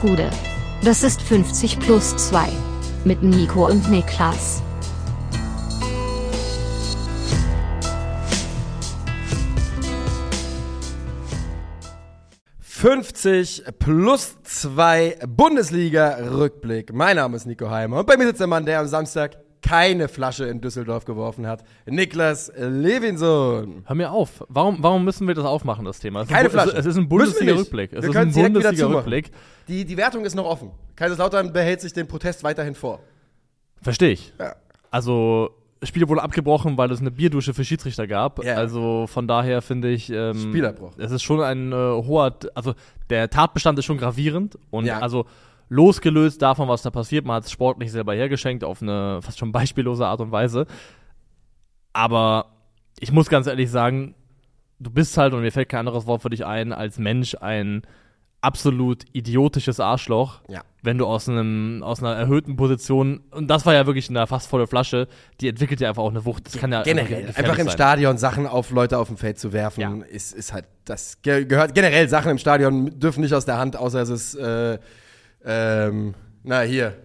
Gude. Das ist 50 plus 2. Mit Nico und Niklas. »50 plus 2 Bundesliga-Rückblick«. Mein Name ist Nico Heimer und bei mir sitzt der Mann, der am Samstag keine Flasche in Düsseldorf geworfen hat. Niklas Levinson. Hör mir auf. Warum, warum müssen wir das aufmachen, das Thema? Es Keine ist, Flasche. Es, es ist ein. Bundesliga-Rückblick. Es Wir ist ein Bundesliga-Rückblick. Die, die Wertung ist noch offen. Kaiserslautern behält sich den Protest weiterhin vor. Verstehe ich. Ja. Also, Spiele wurde abgebrochen, weil es eine Bierdusche für Schiedsrichter gab. Ja. Also von daher finde ich, ähm, Spielabbruch. es ist schon ein äh, hoher, also der Tatbestand ist schon gravierend und Ja. also losgelöst davon, was da passiert, man hat es sportlich selber hergeschenkt auf eine fast schon beispiellose Art und Weise. Aber ich muss ganz ehrlich sagen, du bist halt, und mir fällt kein anderes Wort für dich ein, als Mensch ein absolut idiotisches Arschloch, Ja. wenn du aus einem aus einer erhöhten Position und das war ja wirklich eine fast volle Flasche, die entwickelt ja einfach auch eine Wucht. Das kann ja Generell, einfach im sein. Stadion Sachen auf Leute auf dem Feld zu werfen, Ja. ist, ist halt, das ge gehört, generell Sachen im Stadion dürfen nicht aus der Hand, außer es ist, äh, ähm, na hier,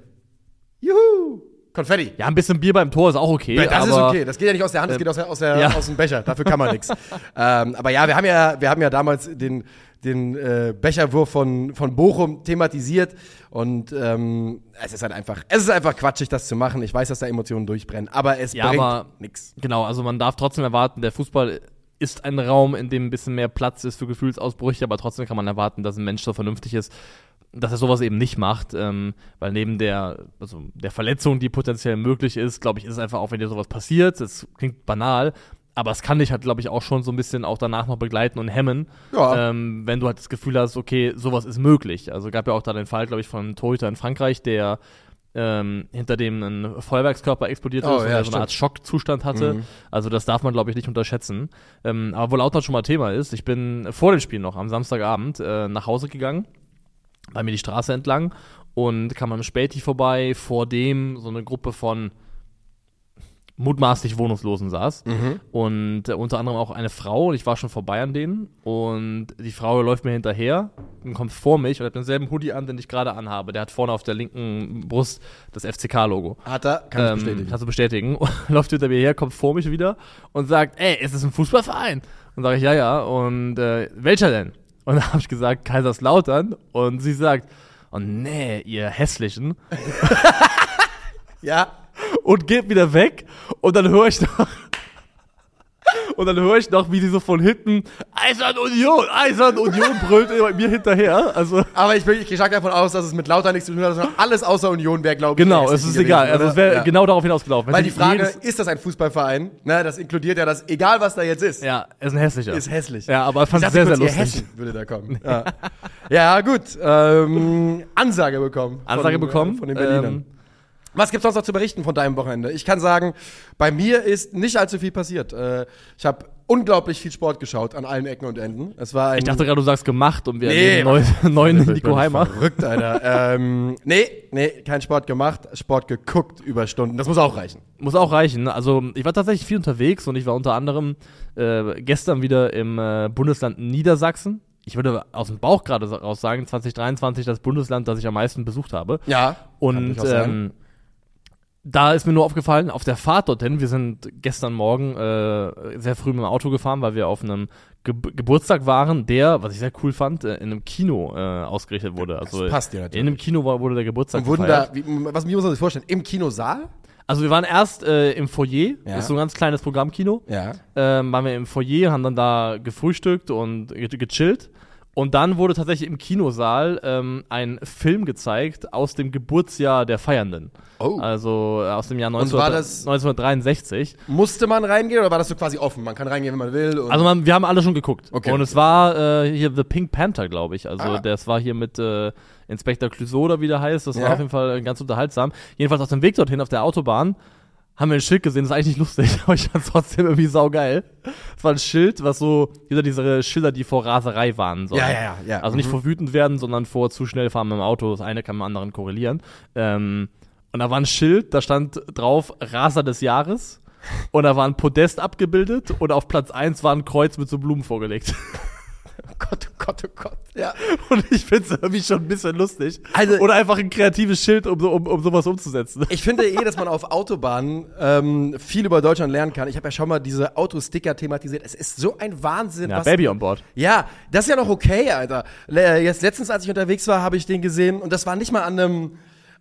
juhu, Konfetti. Ja, ein bisschen Bier beim Tor ist auch okay. das ist okay, das geht ja nicht aus der Hand, das äh, geht aus, der, aus, der, ja. aus dem Becher, dafür kann man nichts. ähm, aber ja, wir haben ja, wir haben ja damals den, den äh, Becherwurf von, von Bochum thematisiert und ähm, es ist halt einfach, es ist einfach quatschig, das zu machen. Ich weiß, dass da Emotionen durchbrennen, aber es Ja, bringt nichts. Genau, also man darf trotzdem erwarten, der Fußball ist ein Raum, in dem ein bisschen mehr Platz ist für Gefühlsausbrüche, aber trotzdem kann man erwarten, dass ein Mensch so vernünftig ist, dass er sowas eben nicht macht, ähm, weil neben der, also der Verletzung, die potenziell möglich ist, glaube ich, ist es einfach auch, wenn dir sowas passiert, das klingt banal, aber es kann dich halt, glaube ich, auch schon so ein bisschen auch danach noch begleiten und hemmen, Ja. ähm, wenn du halt das Gefühl hast, okay, sowas ist möglich. Also gab ja auch da den Fall, glaube ich, von einem Torhüter in Frankreich, der ähm, hinter dem ein Feuerwerkskörper explodiert ist Oh, und ja, der so eine Art Schockzustand hatte. Mhm. Also das darf man, glaube ich, nicht unterschätzen. Ähm, aber wo Lautern schon mal Thema ist, ich bin vor dem Spiel noch am Samstagabend äh, nach Hause gegangen, bei mir die Straße entlang und kam am Späti vorbei, vor dem so eine Gruppe von mutmaßlich Wohnungslosen saß Mhm. und äh, unter anderem auch eine Frau und ich war schon vorbei an denen und die Frau läuft mir hinterher und kommt vor mich und hat denselben Hoodie an, den ich gerade anhabe. Der hat vorne auf der linken Brust das FCK-Logo. Hat er, kann ich Ähm, bestätigen. Kannst du bestätigen. läuft hinter mir her, kommt vor mich wieder und sagt, ey, ist das ein Fußballverein? Und sage ich, ja, ja. Und äh, welcher denn? Und dann habe ich gesagt, Kaiserslautern. Und sie sagt, oh nee, ihr Hässlichen. Ja, Und geht wieder weg. Und dann höre ich noch. Und dann höre ich noch, wie sie so von hinten Eisern Union, Eisern Union brüllt mir hinterher. Also aber ich, bin, ich gehe stark davon aus, dass es mit Lauter nichts zu tun hat, sondern alles außer Union wäre, glaube ich. genau, die es ist egal. gewesen, Also es oder? wäre Ja. genau darauf hinausgelaufen. Weil die Frage, ist das ein Fußballverein? Na, das inkludiert ja das, egal was da jetzt ist, ja, ist ein hässlicher. ist hässlich. Ja, aber ich fand Ich es sehr, sehr lustig. Hessen würde da kommen. Ja, ja gut. Ähm, Ansage bekommen. Ansage von, bekommen. äh, Von den Berlinern. Ähm, Was gibt's sonst noch zu berichten von deinem Wochenende? Ich kann sagen, bei mir ist nicht allzu viel passiert. Äh, ich habe unglaublich viel Sport geschaut an allen Ecken und Enden. Es war ein Ich dachte gerade, du sagst gemacht und wir Nee, neuen, neuen Nico Heimer. Verrückt, Alter. ähm, nee, nee, kein Sport gemacht, Sport geguckt über Stunden. Das muss auch reichen. Muss auch reichen. Also ich war tatsächlich viel unterwegs und ich war unter anderem äh, gestern wieder im äh, Bundesland Niedersachsen. Ich würde aus dem Bauch gerade raus sagen, 2023 das Bundesland, das ich am meisten besucht habe. Ja. Und ähm, da ist mir nur aufgefallen, auf der Fahrt dorthin, wir sind gestern Morgen äh, sehr früh mit dem Auto gefahren, weil wir auf einem Ge Geburtstag waren, der, was ich sehr cool fand, äh, in einem Kino äh, ausgerichtet wurde. Also passt dir natürlich. in einem Kino war, wurde der Geburtstag Und wurden gefeiert. da, wie, was wie muss man sich vorstellen? Im Kinosaal? Also wir waren erst äh, im Foyer, Ja. ist so ein ganz kleines Programmkino. Ja. Ähm, waren wir im Foyer, haben dann da gefrühstückt und ge gechillt. Und dann wurde tatsächlich im Kinosaal ähm, ein Film gezeigt aus dem Geburtsjahr der Feiernden. Oh. Also äh, aus dem Jahr Und 19, war das- 1963. Musste man reingehen oder war das so quasi offen? Man kann reingehen, wenn man will. Also man, wir haben alle schon geguckt. Okay. Und es war äh, hier The Pink Panther, glaube ich. Also Ah. das war hier mit äh, Inspector Clouseau oder wie der heißt. Das Ja. war auf jeden Fall ganz unterhaltsam. Jedenfalls auf dem Weg dorthin auf der Autobahn haben wir ein Schild gesehen, das ist eigentlich nicht lustig, aber ich fand es trotzdem irgendwie saugeil. Es war ein Schild, was so, wieder diese Schilder, die vor Raserei warnen sollen. Ja, ja, ja, ja. Also nicht Mhm. vor wütend werden, sondern vor zu schnell fahren mit dem Auto. Das eine kann mit dem anderen korrelieren. Ähm, und da war ein Schild, da stand drauf Raser des Jahres. Und da war ein Podest abgebildet und auf Platz 1 war ein Kreuz mit so Blumen vorgelegt. oh Gott, oh Gott, oh Gott. Ja. Und ich finde es irgendwie schon ein bisschen lustig. Also- Oder einfach ein kreatives Schild, um, so- um, um sowas umzusetzen. Ich finde eh, dass man auf Autobahnen ähm, viel über Deutschland lernen kann. Ich habe ja schon mal diese Autosticker thematisiert. Es ist so ein Wahnsinn. Ja, Baby on board. Ja, das ist ja noch okay, Alter. Le- Jetzt letztens, als ich unterwegs war, habe ich den gesehen und das war nicht mal an einem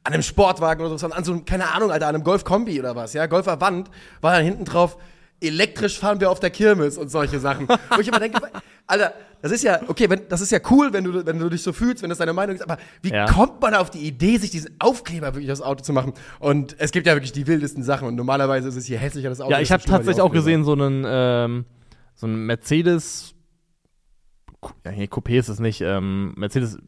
an einem Sportwagen oder so, sondern an so einem, keine Ahnung, Alter, an einem Golf-Kombi oder was, ja, Golf Avant, war dann hinten drauf, elektrisch fahren wir auf der Kirmes und solche Sachen. Wo ich immer denke, Alter, das ist ja, okay, wenn, das ist ja cool, wenn du, wenn du dich so fühlst, wenn das deine Meinung ist, aber wie Ja. kommt man auf die Idee, sich diesen Aufkleber wirklich aufs Auto zu machen? Und es gibt ja wirklich die wildesten Sachen und normalerweise ist es hier hässlicher, das Auto Ja, ich habe tatsächlich auch gesehen, so einen, ähm, so einen Mercedes, ja, nee, Coupé ist es nicht, ähm, Mercedes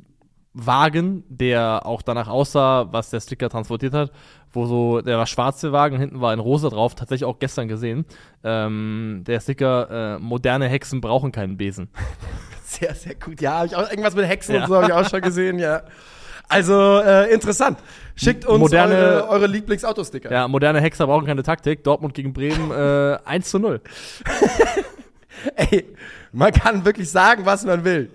Wagen, der auch danach aussah, was der Sticker transportiert hat, wo so, der war schwarze Wagen, hinten war ein rosa drauf, tatsächlich auch gestern gesehen. Ähm, der Sticker, äh, moderne Hexen brauchen keinen Besen. Sehr, sehr gut. Ja, ich auch irgendwas mit Hexen Ja. und so habe ich auch schon gesehen, ja. Also äh, interessant. Schickt uns Moderne- eure, eure Lieblingsautoststicker. Ja, moderne Hexer brauchen keine Taktik. Dortmund gegen Bremen äh, 1 zu 0. Ey, man kann wirklich sagen, was man will.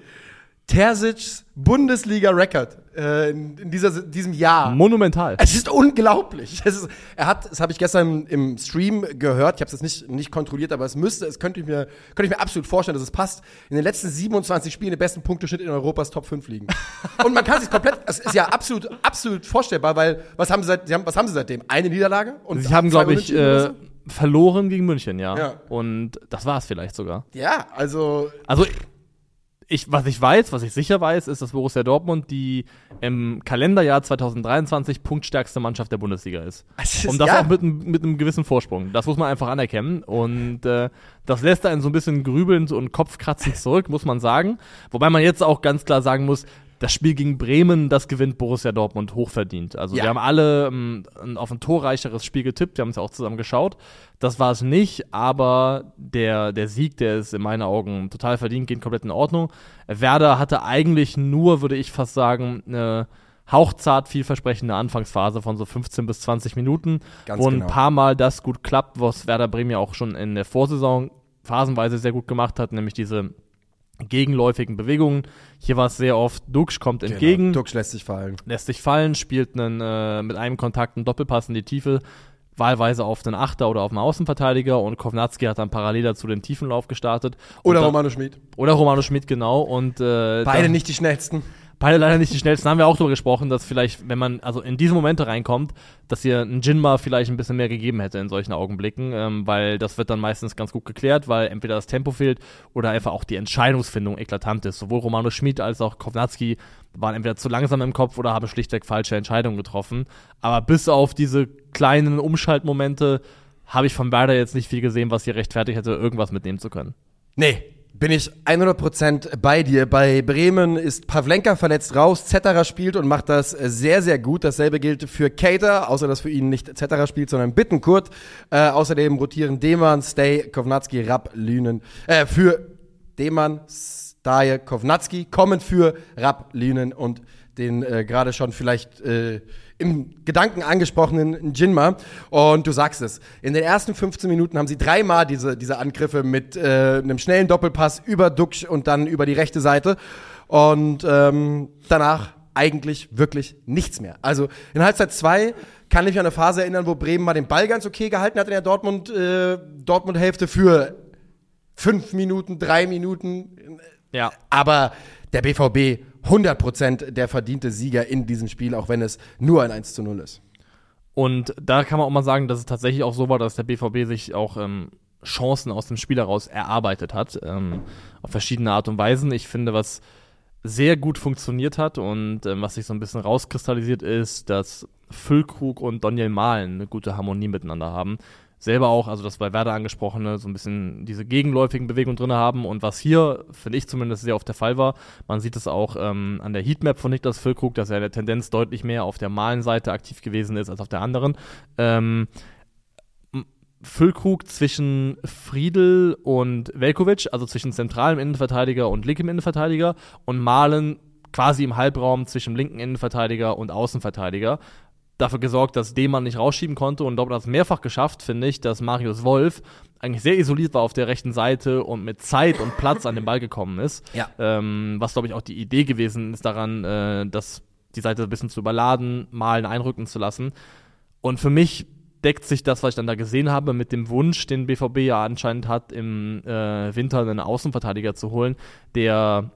Terzic's Bundesliga-Record äh, in, in dieser, diesem Jahr. Monumental. Es ist unglaublich. Es ist, er hat, das habe ich gestern im Stream gehört. Ich habe es jetzt nicht, nicht kontrolliert, aber es müsste, es könnte ich mir, könnte ich mir absolut vorstellen, dass es passt. In den letzten 27 Spielen den besten Punkteschnitt in Europas Top 5 liegen. Und man kann sich komplett, es ist ja absolut, absolut vorstellbar, weil was haben sie seit, sie haben, was haben sie seitdem? Eine Niederlage? Und Sie haben, glaube ich, äh, verloren gegen München, ja. Ja. Und das war es vielleicht sogar. ja, also Also ich, was ich weiß, was ich sicher weiß, ist, dass Borussia Dortmund die im Kalenderjahr 2023 punktstärkste Mannschaft der Bundesliga ist. Ist- Und das ja. auch mit, einem- mit einem gewissen Vorsprung. Das muss man einfach anerkennen. Und äh, das lässt einen so ein bisschen grübelnd und kopfkratzend zurück, muss man sagen. Wobei man jetzt auch ganz klar sagen muss, das Spiel gegen Bremen, das gewinnt Borussia Dortmund hochverdient. Also Ja. wir haben alle ähm, auf ein torreicheres Spiel getippt, wir haben es ja auch zusammen geschaut. Das war es nicht, aber der, der Sieg, der ist in meinen Augen total verdient, geht komplett in Ordnung. Werder hatte eigentlich nur, würde ich fast sagen, eine hauchzart vielversprechende Anfangsphase von so 15 bis 20 Minuten, Ganz wo ein genau. paar Mal das gut klappt, was Werder Bremen ja auch schon in der Vorsaison phasenweise sehr gut gemacht hat, nämlich diese gegenläufigen Bewegungen. Hier war es sehr oft, Dux kommt entgegen, Genau, Dux lässt sich fallen. lässt sich fallen, spielt einen, äh, mit einem Kontakt einen Doppelpass in die Tiefe, wahlweise auf den Achter oder auf einen Außenverteidiger und Kovnatski hat dann parallel dazu den Tiefenlauf gestartet. Oder da- Romano Schmid. Oder Romano Schmidt, genau. Und äh, Beide da- nicht die schnellsten. Beide leider nicht die schnellsten. Haben wir auch darüber gesprochen, dass vielleicht, wenn man also in diese Momente reinkommt, dass hier ein Jinma vielleicht ein bisschen mehr gegeben hätte in solchen Augenblicken, ähm, weil das wird dann meistens ganz gut geklärt, weil entweder das Tempo fehlt oder einfach auch die Entscheidungsfindung eklatant ist. Sowohl Romano Schmid als auch Kovnatski waren entweder zu langsam im Kopf oder haben schlichtweg falsche Entscheidungen getroffen. Aber bis auf diese kleinen Umschaltmomente habe ich von Werder jetzt nicht viel gesehen, was hier rechtfertigt hätte, irgendwas mitnehmen zu können. Nee, bin ich 100% bei dir. Bei Bremen ist Pavlenka verletzt raus, Zetterer spielt und macht das sehr, sehr gut. Dasselbe gilt für Cater, außer dass für ihn nicht Zetterer spielt, sondern Bittenkurt. Äh, außerdem rotieren Deman, Stay, Kovnatski, Rapp, Lünen. Äh, für Deman, Staje, Kovnatski kommen für Rapp, Lünen und den äh, gerade schon vielleicht äh, im Gedanken angesprochenen Jinma. Und du sagst es, in den ersten 15 Minuten haben sie dreimal diese, diese Angriffe mit äh, einem schnellen Doppelpass über Duxch und dann über die rechte Seite. Und ähm, danach eigentlich wirklich nichts mehr. Also in Halbzeit 2 kann ich mich an eine Phase erinnern, wo Bremen mal den Ball ganz okay gehalten hat in der Dortmund, äh, Dortmund-Hälfte für fünf Minuten, drei Minuten. Ja. Aber der BVB 100% der verdiente Sieger in diesem Spiel, auch wenn es nur ein 1 zu 0 ist. Und da kann man auch mal sagen, dass es tatsächlich auch so war, dass der BVB sich auch ähm, Chancen aus dem Spiel heraus erarbeitet hat, ähm, auf verschiedene Art und Weisen. Ich finde, was sehr gut funktioniert hat und ähm, was sich so ein bisschen rauskristallisiert ist, dass Füllkrug und Daniel Mahlen eine gute Harmonie miteinander haben. Selber auch, also das bei Werder angesprochene, so ein bisschen diese gegenläufigen Bewegungen drin haben und was hier, finde ich zumindest, sehr oft der Fall war. Man sieht es auch ähm, an der Heatmap von Niklas Füllkrug, dass er in der Tendenz deutlich mehr auf der Mahlen-Seite aktiv gewesen ist als auf der anderen. Ähm, Füllkrug zwischen Friedel und Velkovic, also zwischen zentralem Innenverteidiger und linkem Innenverteidiger und Malen quasi im Halbraum zwischen linken Innenverteidiger und Außenverteidiger. Dafür gesorgt, dass Demann nicht rausschieben konnte und Dortmund hat es mehrfach geschafft, finde ich, dass Marius Wolf eigentlich sehr isoliert war auf der rechten Seite und mit Zeit und Platz an den Ball gekommen ist. Ja. Ähm, was, glaube ich, auch die Idee gewesen ist daran, äh, dass die Seite ein bisschen zu überladen, malen, einrücken zu lassen. Und für mich deckt sich das, was ich dann da gesehen habe, mit dem Wunsch, den BVB ja anscheinend hat, im äh, Winter einen Außenverteidiger zu holen, der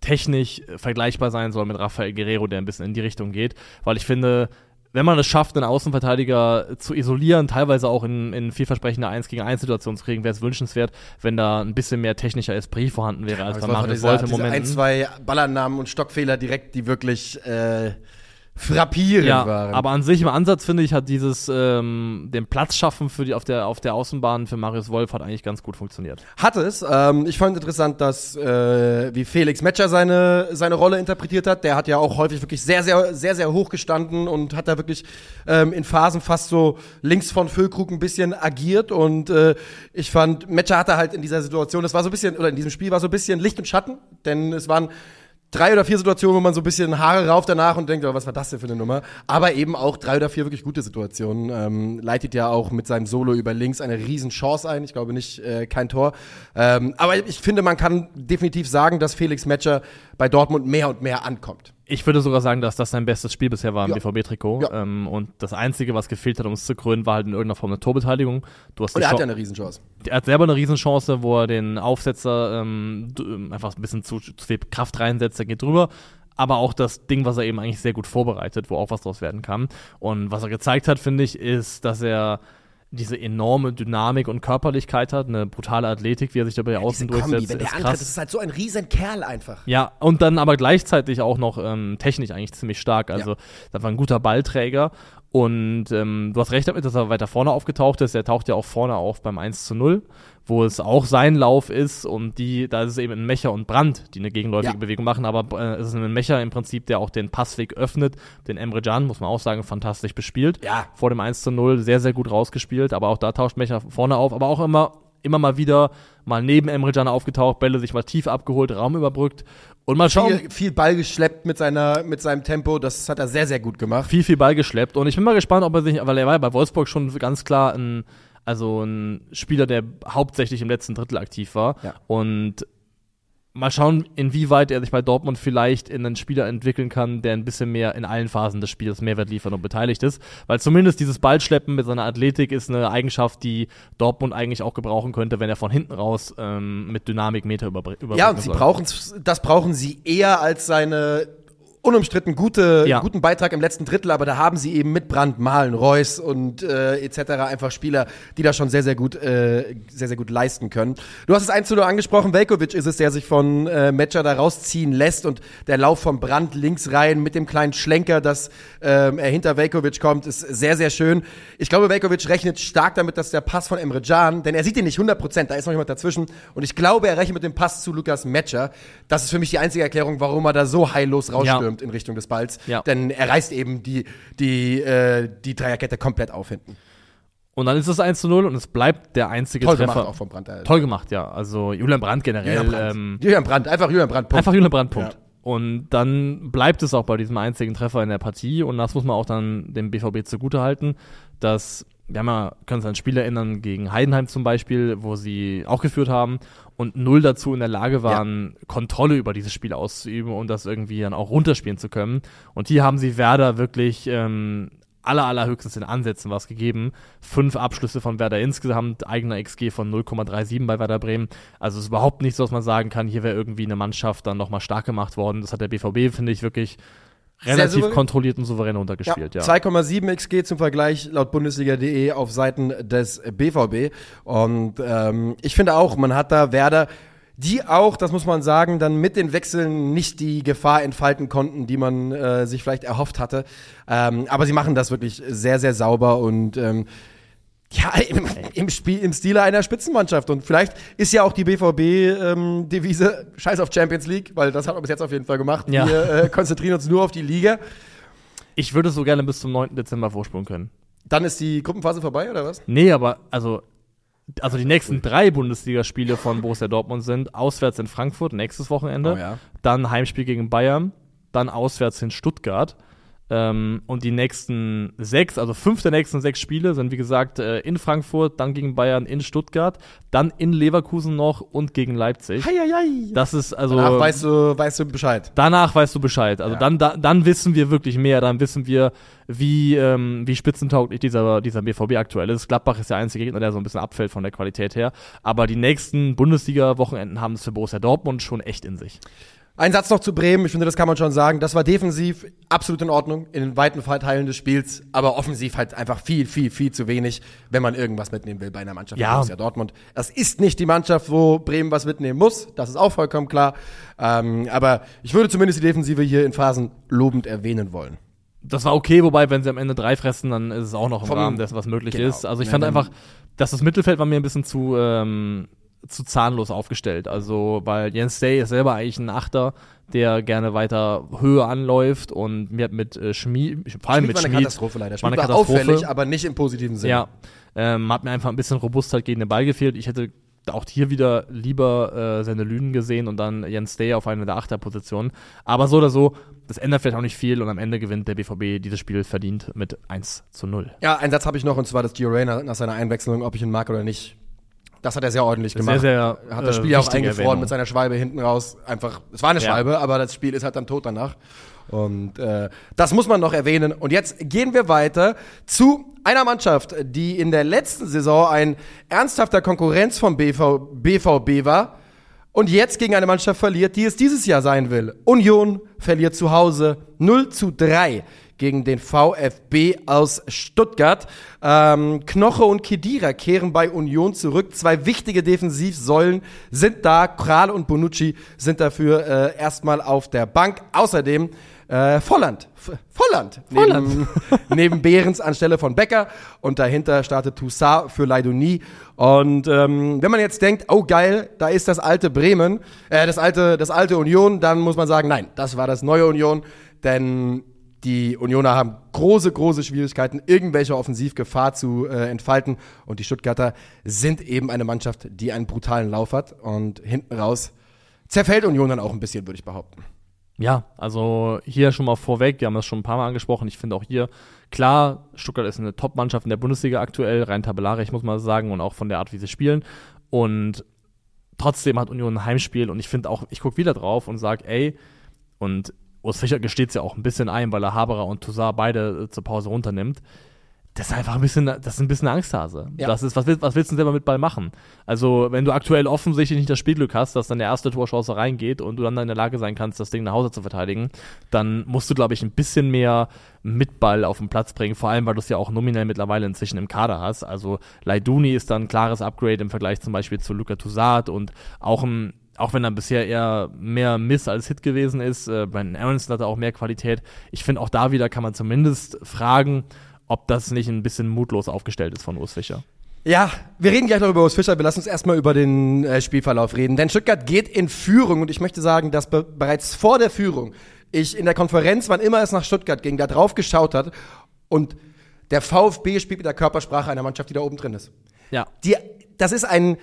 technisch vergleichbar sein soll mit Rafael Guerrero, der ein bisschen in die Richtung geht. Weil ich finde, wenn man es schafft, einen Außenverteidiger zu isolieren, teilweise auch in, in vielversprechende 1 gegen 1 Situationen zu kriegen, wäre es wünschenswert, wenn da ein bisschen mehr technischer Esprit vorhanden wäre, als bei Marius Wolf im Moment. Ein, zwei Ballernamen und Stockfehler direkt, die wirklich äh, frappierend ja, waren. aber an sich im Ansatz finde ich, hat dieses ähm, den Platz schaffen für die auf der auf der Außenbahn für Marius Wolf hat eigentlich ganz gut funktioniert. Hat es. Ähm, ich fand interessant, dass äh, wie Felix Metscher seine seine Rolle interpretiert hat. Der hat ja auch häufig wirklich sehr sehr sehr sehr hoch gestanden und hat da wirklich ähm, in Phasen fast so links von Füllkrug ein bisschen agiert und äh, ich fand Metscher hatte halt in dieser Situation, das war so ein bisschen oder in diesem Spiel war so ein bisschen Licht und Schatten, denn es waren drei oder vier Situationen, wo man so ein bisschen Haare rauf danach und denkt, oh, was war das denn für eine Nummer? Aber eben auch drei oder vier wirklich gute Situationen. Ähm, leitet ja auch mit seinem Solo über links eine riesen Chance ein. Ich glaube nicht, äh, kein Tor. Ähm, aber ich finde, man kann definitiv sagen, dass Felix Metscher bei Dortmund mehr und mehr ankommt. Ich würde sogar sagen, dass das sein bestes Spiel bisher war im Ja. BVB-Trikot. Ja. Ähm, und das Einzige, was gefehlt hat, um es zu krönen, war halt in irgendeiner Form eine Torbeteiligung. Du hast Und er hat ja eine Riesenchance. er hat selber eine Riesenchance, wo er den Aufsetzer ähm, ähm, einfach ein bisschen zu, zu viel Kraft reinsetzt, er geht drüber. Aber auch das Ding, was er eben eigentlich sehr gut vorbereitet, wo auch was draus werden kann. Und was er gezeigt hat, finde ich, ist, dass er diese enorme Dynamik und Körperlichkeit hat, eine brutale Athletik, wie er sich dabei außen Diese Kombi, durchsetzt, wenn der ist antritt, krass. das ist halt so ein riesen Kerl einfach. Ja, und dann aber gleichzeitig auch noch ähm, technisch eigentlich ziemlich stark. Also, das war ein guter Ballträger. Und ähm, du hast recht damit, dass er weiter vorne aufgetaucht ist. Er taucht ja auch vorne auf beim 1 zu 0, wo es auch sein Lauf ist. Und die, da ist es eben ein Mecher und Brand, die eine gegenläufige Ja. Bewegung machen. Aber äh, es ist ein Mecher im Prinzip, der auch den Passweg öffnet. Den Emre Can, muss man auch sagen, fantastisch bespielt. Ja. Vor dem 1 zu 0 sehr, sehr gut rausgespielt. Aber auch da tauscht Mecher vorne auf. Aber auch immer, immer mal wieder mal neben Emre Can aufgetaucht, Bälle sich mal tief abgeholt, Raum überbrückt. Und mal schauen, Viel, viel Ball geschleppt mit, seiner, mit seinem Tempo. Das hat er sehr, sehr gut gemacht. viel, viel Ball geschleppt. Und ich bin mal gespannt, ob er sich, weil er war ja bei Wolfsburg schon ganz klar ein, also ein Spieler, der hauptsächlich im letzten Drittel aktiv war. Ja. Und mal schauen, inwieweit er sich bei Dortmund vielleicht in einen Spieler entwickeln kann, der ein bisschen mehr in allen Phasen des Spiels Mehrwert liefert und beteiligt ist. Weil zumindest dieses Ballschleppen mit seiner Athletik ist eine Eigenschaft, die Dortmund eigentlich auch gebrauchen könnte, wenn er von hinten raus ähm, mit Dynamik Meter überbr überbrücken Ja, und sie brauchen das brauchen sie eher als seine unumstritten gute, Ja. guten Beitrag im letzten Drittel, aber da haben sie eben mit Brandt, Malen, Reus und äh, etc. einfach Spieler, die da schon sehr, sehr gut, äh, sehr, sehr gut leisten können. Du hast es 1 zu 0 angesprochen, Velkovic ist es, der sich von äh, Metscher da rausziehen lässt und der Lauf von Brandt links rein mit dem kleinen Schlenker, dass ähm, er hinter Velkovic kommt, ist sehr, sehr schön. Ich glaube, Velkovic rechnet stark damit, dass der Pass von Emre Can, denn er sieht ihn nicht 100 Prozent, da ist noch jemand dazwischen und ich glaube, er rechnet mit dem Pass zu Lukas Metscher. Das ist für mich die einzige Erklärung, warum er da so heillos rausstürmt in Richtung des Balls. Ja. Denn er reißt eben die, die, äh, die Dreierkette komplett auf hinten. Und dann ist es 1 zu 0 und es bleibt der einzige Toll Treffer. gemacht auch vom Brandt. Alter. Toll gemacht, ja. Also Julian Brandt generell. Julian Brandt. Ähm, Julian Brandt, einfach Julian Brandt. Punkt. einfach Julian Brandt, Punkt. Ja. Und dann bleibt es auch bei diesem einzigen Treffer in der Partie. Und das muss man auch dann dem BVB zugutehalten, dass wir haben ja, können uns an ein Spiel erinnern gegen Heidenheim zum Beispiel, wo sie auch geführt haben und null dazu in der Lage waren, Kontrolle über dieses Spiel auszuüben und das irgendwie dann auch runterspielen zu können. Und hier haben sie Werder wirklich ähm, aller, allerhöchstens in Ansätzen was gegeben. Fünf Abschlüsse von Werder insgesamt, eigener XG von 0,37 bei Werder Bremen. Also es ist überhaupt nicht so, dass man sagen kann, hier wäre irgendwie eine Mannschaft dann nochmal stark gemacht worden. Das hat der BVB, finde ich, wirklich relativ kontrolliert und souverän runtergespielt, ja. 2,7 XG zum Vergleich laut Bundesliga.de auf Seiten des BVB. Und ähm, ich finde auch, man hat da Werder, die auch, das muss man sagen, dann mit den Wechseln nicht die Gefahr entfalten konnten, die man äh, sich vielleicht erhofft hatte. Ähm, aber sie machen das wirklich sehr, sehr sauber und ähm, ja, im, im Spiel, im Stile einer Spitzenmannschaft. Und vielleicht ist ja auch die BVB-Devise Scheiß auf Champions League, weil das hat man bis jetzt auf jeden Fall gemacht. Ja. Wir äh, konzentrieren uns nur auf die Liga. Ich würde so gerne bis zum 9. Dezember vorspulen können. Dann ist die Gruppenphase vorbei, oder was? Nee, aber also, also die nächsten drei Bundesligaspiele von Borussia Dortmund sind auswärts in Frankfurt nächstes Wochenende, Oh ja. dann Heimspiel gegen Bayern, dann auswärts in Stuttgart. Ähm, und die nächsten sechs, also fünf der nächsten sechs Spiele sind, wie gesagt, äh, in Frankfurt, dann gegen Bayern, in Stuttgart, dann in Leverkusen noch und gegen Leipzig. Hei, hei, hei. Das ist also. Danach weißt du, weißt du Bescheid. Danach weißt du Bescheid. Also Ja. dann, da, dann wissen wir wirklich mehr. Dann wissen wir, wie, ähm, wie spitzentauglich dieser, dieser BVB aktuell ist. Gladbach ist der einzige Gegner, der so ein bisschen abfällt von der Qualität her. Aber die nächsten Bundesliga-Wochenenden haben es für Borussia Dortmund schon echt in sich. Ein Satz noch zu Bremen, ich finde, das kann man schon sagen. Das war defensiv absolut in Ordnung in den weiten Teilen des Spiels, aber offensiv halt einfach viel, viel, viel zu wenig, wenn man irgendwas mitnehmen will bei einer Mannschaft Ja. wie Borussia Dortmund. Das ist nicht die Mannschaft, wo Bremen was mitnehmen muss, das ist auch vollkommen klar. Ähm, aber ich würde zumindest die Defensive hier in Phasen lobend erwähnen wollen. Das war okay, wobei, wenn sie am Ende drei fressen, dann ist es auch noch im Vom- Rahmen dessen, was möglich genau. ist. Also ich fand einfach, dass das Mittelfeld war mir ein bisschen zu, ähm, zu zahnlos aufgestellt. Also, weil Jens Day ist selber eigentlich ein Achter, der gerne weiter Höhe anläuft und mir hat mit äh, Schmied, vor allem Schmied mit war eine Katastrophe leider. war Schmied eine war auffällig, aber nicht im positiven Sinne. Ja, ähm, hat mir einfach ein bisschen Robustheit gegen den Ball gefehlt. Ich hätte auch hier wieder lieber äh, seine Lünen gesehen und dann Jens Day auf einer der Achterpositionen. Aber so oder so, das ändert vielleicht auch nicht viel und am Ende gewinnt der BVB dieses Spiel verdient mit 1 zu 0. Ja, einen Satz habe ich noch, und zwar, dass Gio Reyna nach seiner Einwechslung, ob ich ihn mag oder nicht, das hat er sehr ordentlich Sehr, gemacht. sehr, hat das äh, Spiel ja auch eingefroren Erwähnung. mit seiner Schwalbe hinten raus. Einfach, es war eine Ja. Schwalbe, aber das Spiel ist halt dann tot danach. Und äh, das muss man noch erwähnen. Und jetzt gehen wir weiter zu einer Mannschaft, die in der letzten Saison ein ernsthafter Konkurrenz vom BV, BVB war und jetzt gegen eine Mannschaft verliert, die es dieses Jahr sein will. Union verliert zu Hause 0 zu 3 gegen den VfB aus Stuttgart. Ähm, Knoche und Kedira kehren bei Union zurück. Zwei wichtige Defensivsäulen sind da. Kral und Bonucci sind dafür äh, erstmal auf der Bank. Außerdem äh, Volland. F Volland. Volland. Neben, neben Behrens anstelle von Becker. Und dahinter startet Toussaint für Leidoni. Und ähm, wenn man jetzt denkt, oh geil, da ist das alte Bremen, äh, das alte, das alte Union, dann muss man sagen, nein, das war das neue Union. Denn die Unioner haben große, große Schwierigkeiten, irgendwelche Offensivgefahr zu äh, entfalten. Und die Stuttgarter sind eben eine Mannschaft, die einen brutalen Lauf hat. Und hinten raus zerfällt Union dann auch ein bisschen, würde ich behaupten. Ja, also hier schon mal vorweg, wir haben das schon ein paar Mal angesprochen. Ich finde auch hier, klar, Stuttgart ist eine Top-Mannschaft in der Bundesliga aktuell, rein tabellarisch muss man sagen, und auch von der Art, wie sie spielen. Und trotzdem hat Union ein Heimspiel und ich finde auch, ich gucke wieder drauf und sage, ey, und Urs Fischer gesteht es ja auch ein bisschen ein, weil er Haberer und Toussaint beide äh, zur Pause runternimmt. Das ist einfach ein bisschen, das ist ein bisschen eine Angsthase. Ja. Das ist, was, was willst du denn selber mit Ball machen? Also, wenn du aktuell offensichtlich nicht das Spielglück hast, dass deine erste Torchance reingeht und du dann in der Lage sein kannst, das Ding nach Hause zu verteidigen, dann musst du, glaube ich, ein bisschen mehr mit Ball auf den Platz bringen. Vor allem, weil du es ja auch nominell mittlerweile inzwischen im Kader hast. Also, Leiduni ist dann ein klares Upgrade im Vergleich zum Beispiel zu Luca Toussaint und auch ein auch wenn er bisher eher mehr Miss als Hit gewesen ist, äh, Brandon Aronson hatte auch mehr Qualität. Ich finde, auch da wieder kann man zumindest fragen, ob das nicht ein bisschen mutlos aufgestellt ist von Urs Fischer. Ja, wir reden gleich noch über Urs Fischer. Wir lassen uns erstmal über den äh, Spielverlauf reden. Denn Stuttgart geht in Führung und ich möchte sagen, dass be bereits vor der Führung ich in der Konferenz, wann immer es nach Stuttgart ging, da drauf geschaut hat und der VfB spielt mit der Körpersprache einer Mannschaft, die da oben drin ist. Ja. Die, das ist ein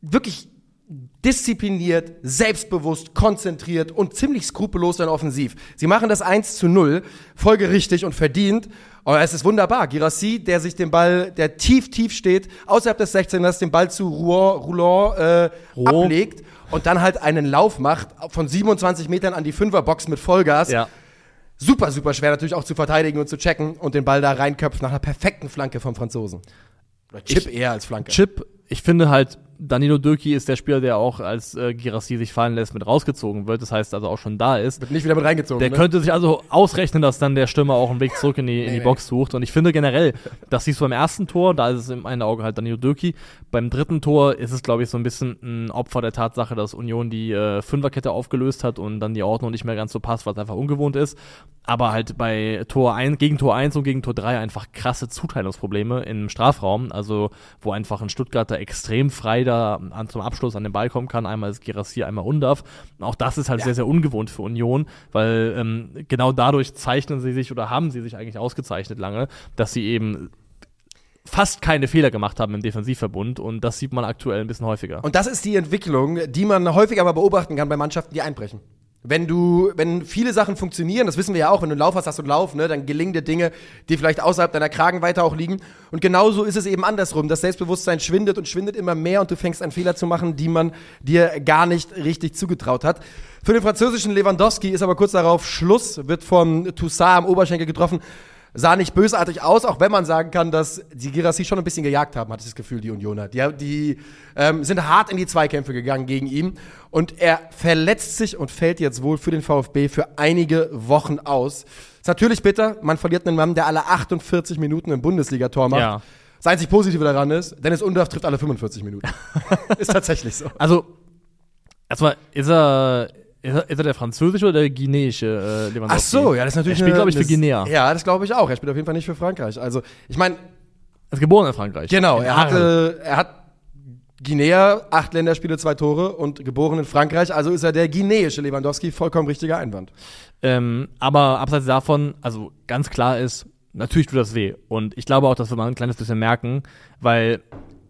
wirklich diszipliniert, selbstbewusst, konzentriert und ziemlich skrupellos dann offensiv. Sie machen das 1 zu 0, folgerichtig und verdient. Und es ist wunderbar. Girassi, der sich den Ball, der tief, tief steht, außerhalb des 16ers den Ball zu Rouen, Roulon äh, ablegt und dann halt einen Lauf macht von 27 Metern an die Fünferbox mit Vollgas. Ja. Super, super schwer natürlich auch zu verteidigen und zu checken und den Ball da reinköpft nach einer perfekten Flanke vom Franzosen. Oder Chip eher als Flanke. Chip, ich finde halt, Danilo Dürki ist der Spieler, der auch als äh, Girassi sich fallen lässt, mit rausgezogen wird. Das heißt also auch schon da ist. Wird nicht wieder mit reingezogen. Der ne? könnte sich also ausrechnen, dass dann der Stürmer auch einen Weg zurück in die, in die nee. Box sucht. Und ich finde generell, das siehst du beim ersten Tor, da ist es in meinen Augen halt Danilo Dürki. Beim dritten Tor ist es, glaube ich, so ein bisschen ein Opfer der Tatsache, dass Union die äh, Fünferkette aufgelöst hat und dann die Ordnung nicht mehr ganz so passt, was einfach ungewohnt ist. Aber halt bei Tor 1, gegen Tor 1 und gegen Tor 3 einfach krasse Zuteilungsprobleme im Strafraum. Also, wo einfach ein Stuttgarter extrem frei da an, zum Abschluss an den Ball kommen kann. Einmal ist Girassi, einmal Undaf. Und auch das ist halt sehr, sehr ungewohnt für Union, weil ähm, genau dadurch zeichnen sie sich oder haben sie sich eigentlich ausgezeichnet lange, dass sie eben fast keine Fehler gemacht haben im Defensivverbund und das sieht man aktuell ein bisschen häufiger. Und das ist die Entwicklung, die man häufiger mal beobachten kann bei Mannschaften, die einbrechen. Wenn du, wenn viele Sachen funktionieren, das wissen wir ja auch, wenn du einen Lauf hast, hast du einen Lauf, ne, dann gelingen dir Dinge, die vielleicht außerhalb deiner Kragenweite auch liegen. Und genauso ist es eben andersrum. Das Selbstbewusstsein schwindet und schwindet immer mehr und du fängst an Fehler zu machen, die man dir gar nicht richtig zugetraut hat. Für den französischen Lewandowski ist aber kurz darauf Schluss, wird von Toussaint am Oberschenkel getroffen sah nicht bösartig aus, auch wenn man sagen kann, dass die Girassi schon ein bisschen gejagt haben, hatte ich das Gefühl, die Unioner. Die, die ähm, sind hart in die Zweikämpfe gegangen gegen ihn und er verletzt sich und fällt jetzt wohl für den VfB für einige Wochen aus. Ist natürlich bitter, man verliert einen Mann, der alle 48 Minuten im Bundesligator macht. Ja. Das einzig Positive daran ist, Dennis Undorf trifft alle 45 Minuten. ist tatsächlich so. Also, erstmal ist er ist er, er der französische oder der guineische äh, Lewandowski? Ach so, ja, das ist natürlich. Er spielt, glaube ich, für Guinea. Ja, das glaube ich auch. Er spielt auf jeden Fall nicht für Frankreich. Also, ich meine. Er ist geboren in Frankreich. Genau, er hatte, er hat Guinea, acht Länderspiele, zwei Tore und geboren in Frankreich. Also ist er der guineische Lewandowski, vollkommen richtiger Einwand. Ähm, aber abseits davon, also ganz klar ist, natürlich tut das weh. Und ich glaube auch, dass wir mal ein kleines bisschen merken, weil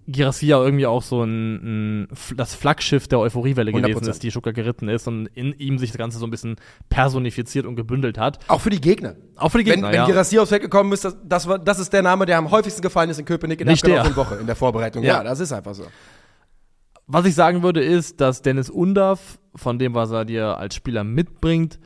Girassi ja irgendwie auch so ein, ein das Flaggschiff der Euphoriewelle gewesen 100%. ist, die Stuttgart geritten ist und in ihm sich das Ganze so ein bisschen personifiziert und gebündelt hat. Auch für die Gegner. Auch für die Gegner, Wenn, wenn ja. Girassi aufs Feld gekommen ist, das, das, war, das ist der Name, der am häufigsten gefallen ist in Köpenick in Nicht der Woche in der Vorbereitung. Ja. ja, das ist einfach so. Was ich sagen würde, ist, dass Dennis Undaff, von dem, was er dir als Spieler mitbringt,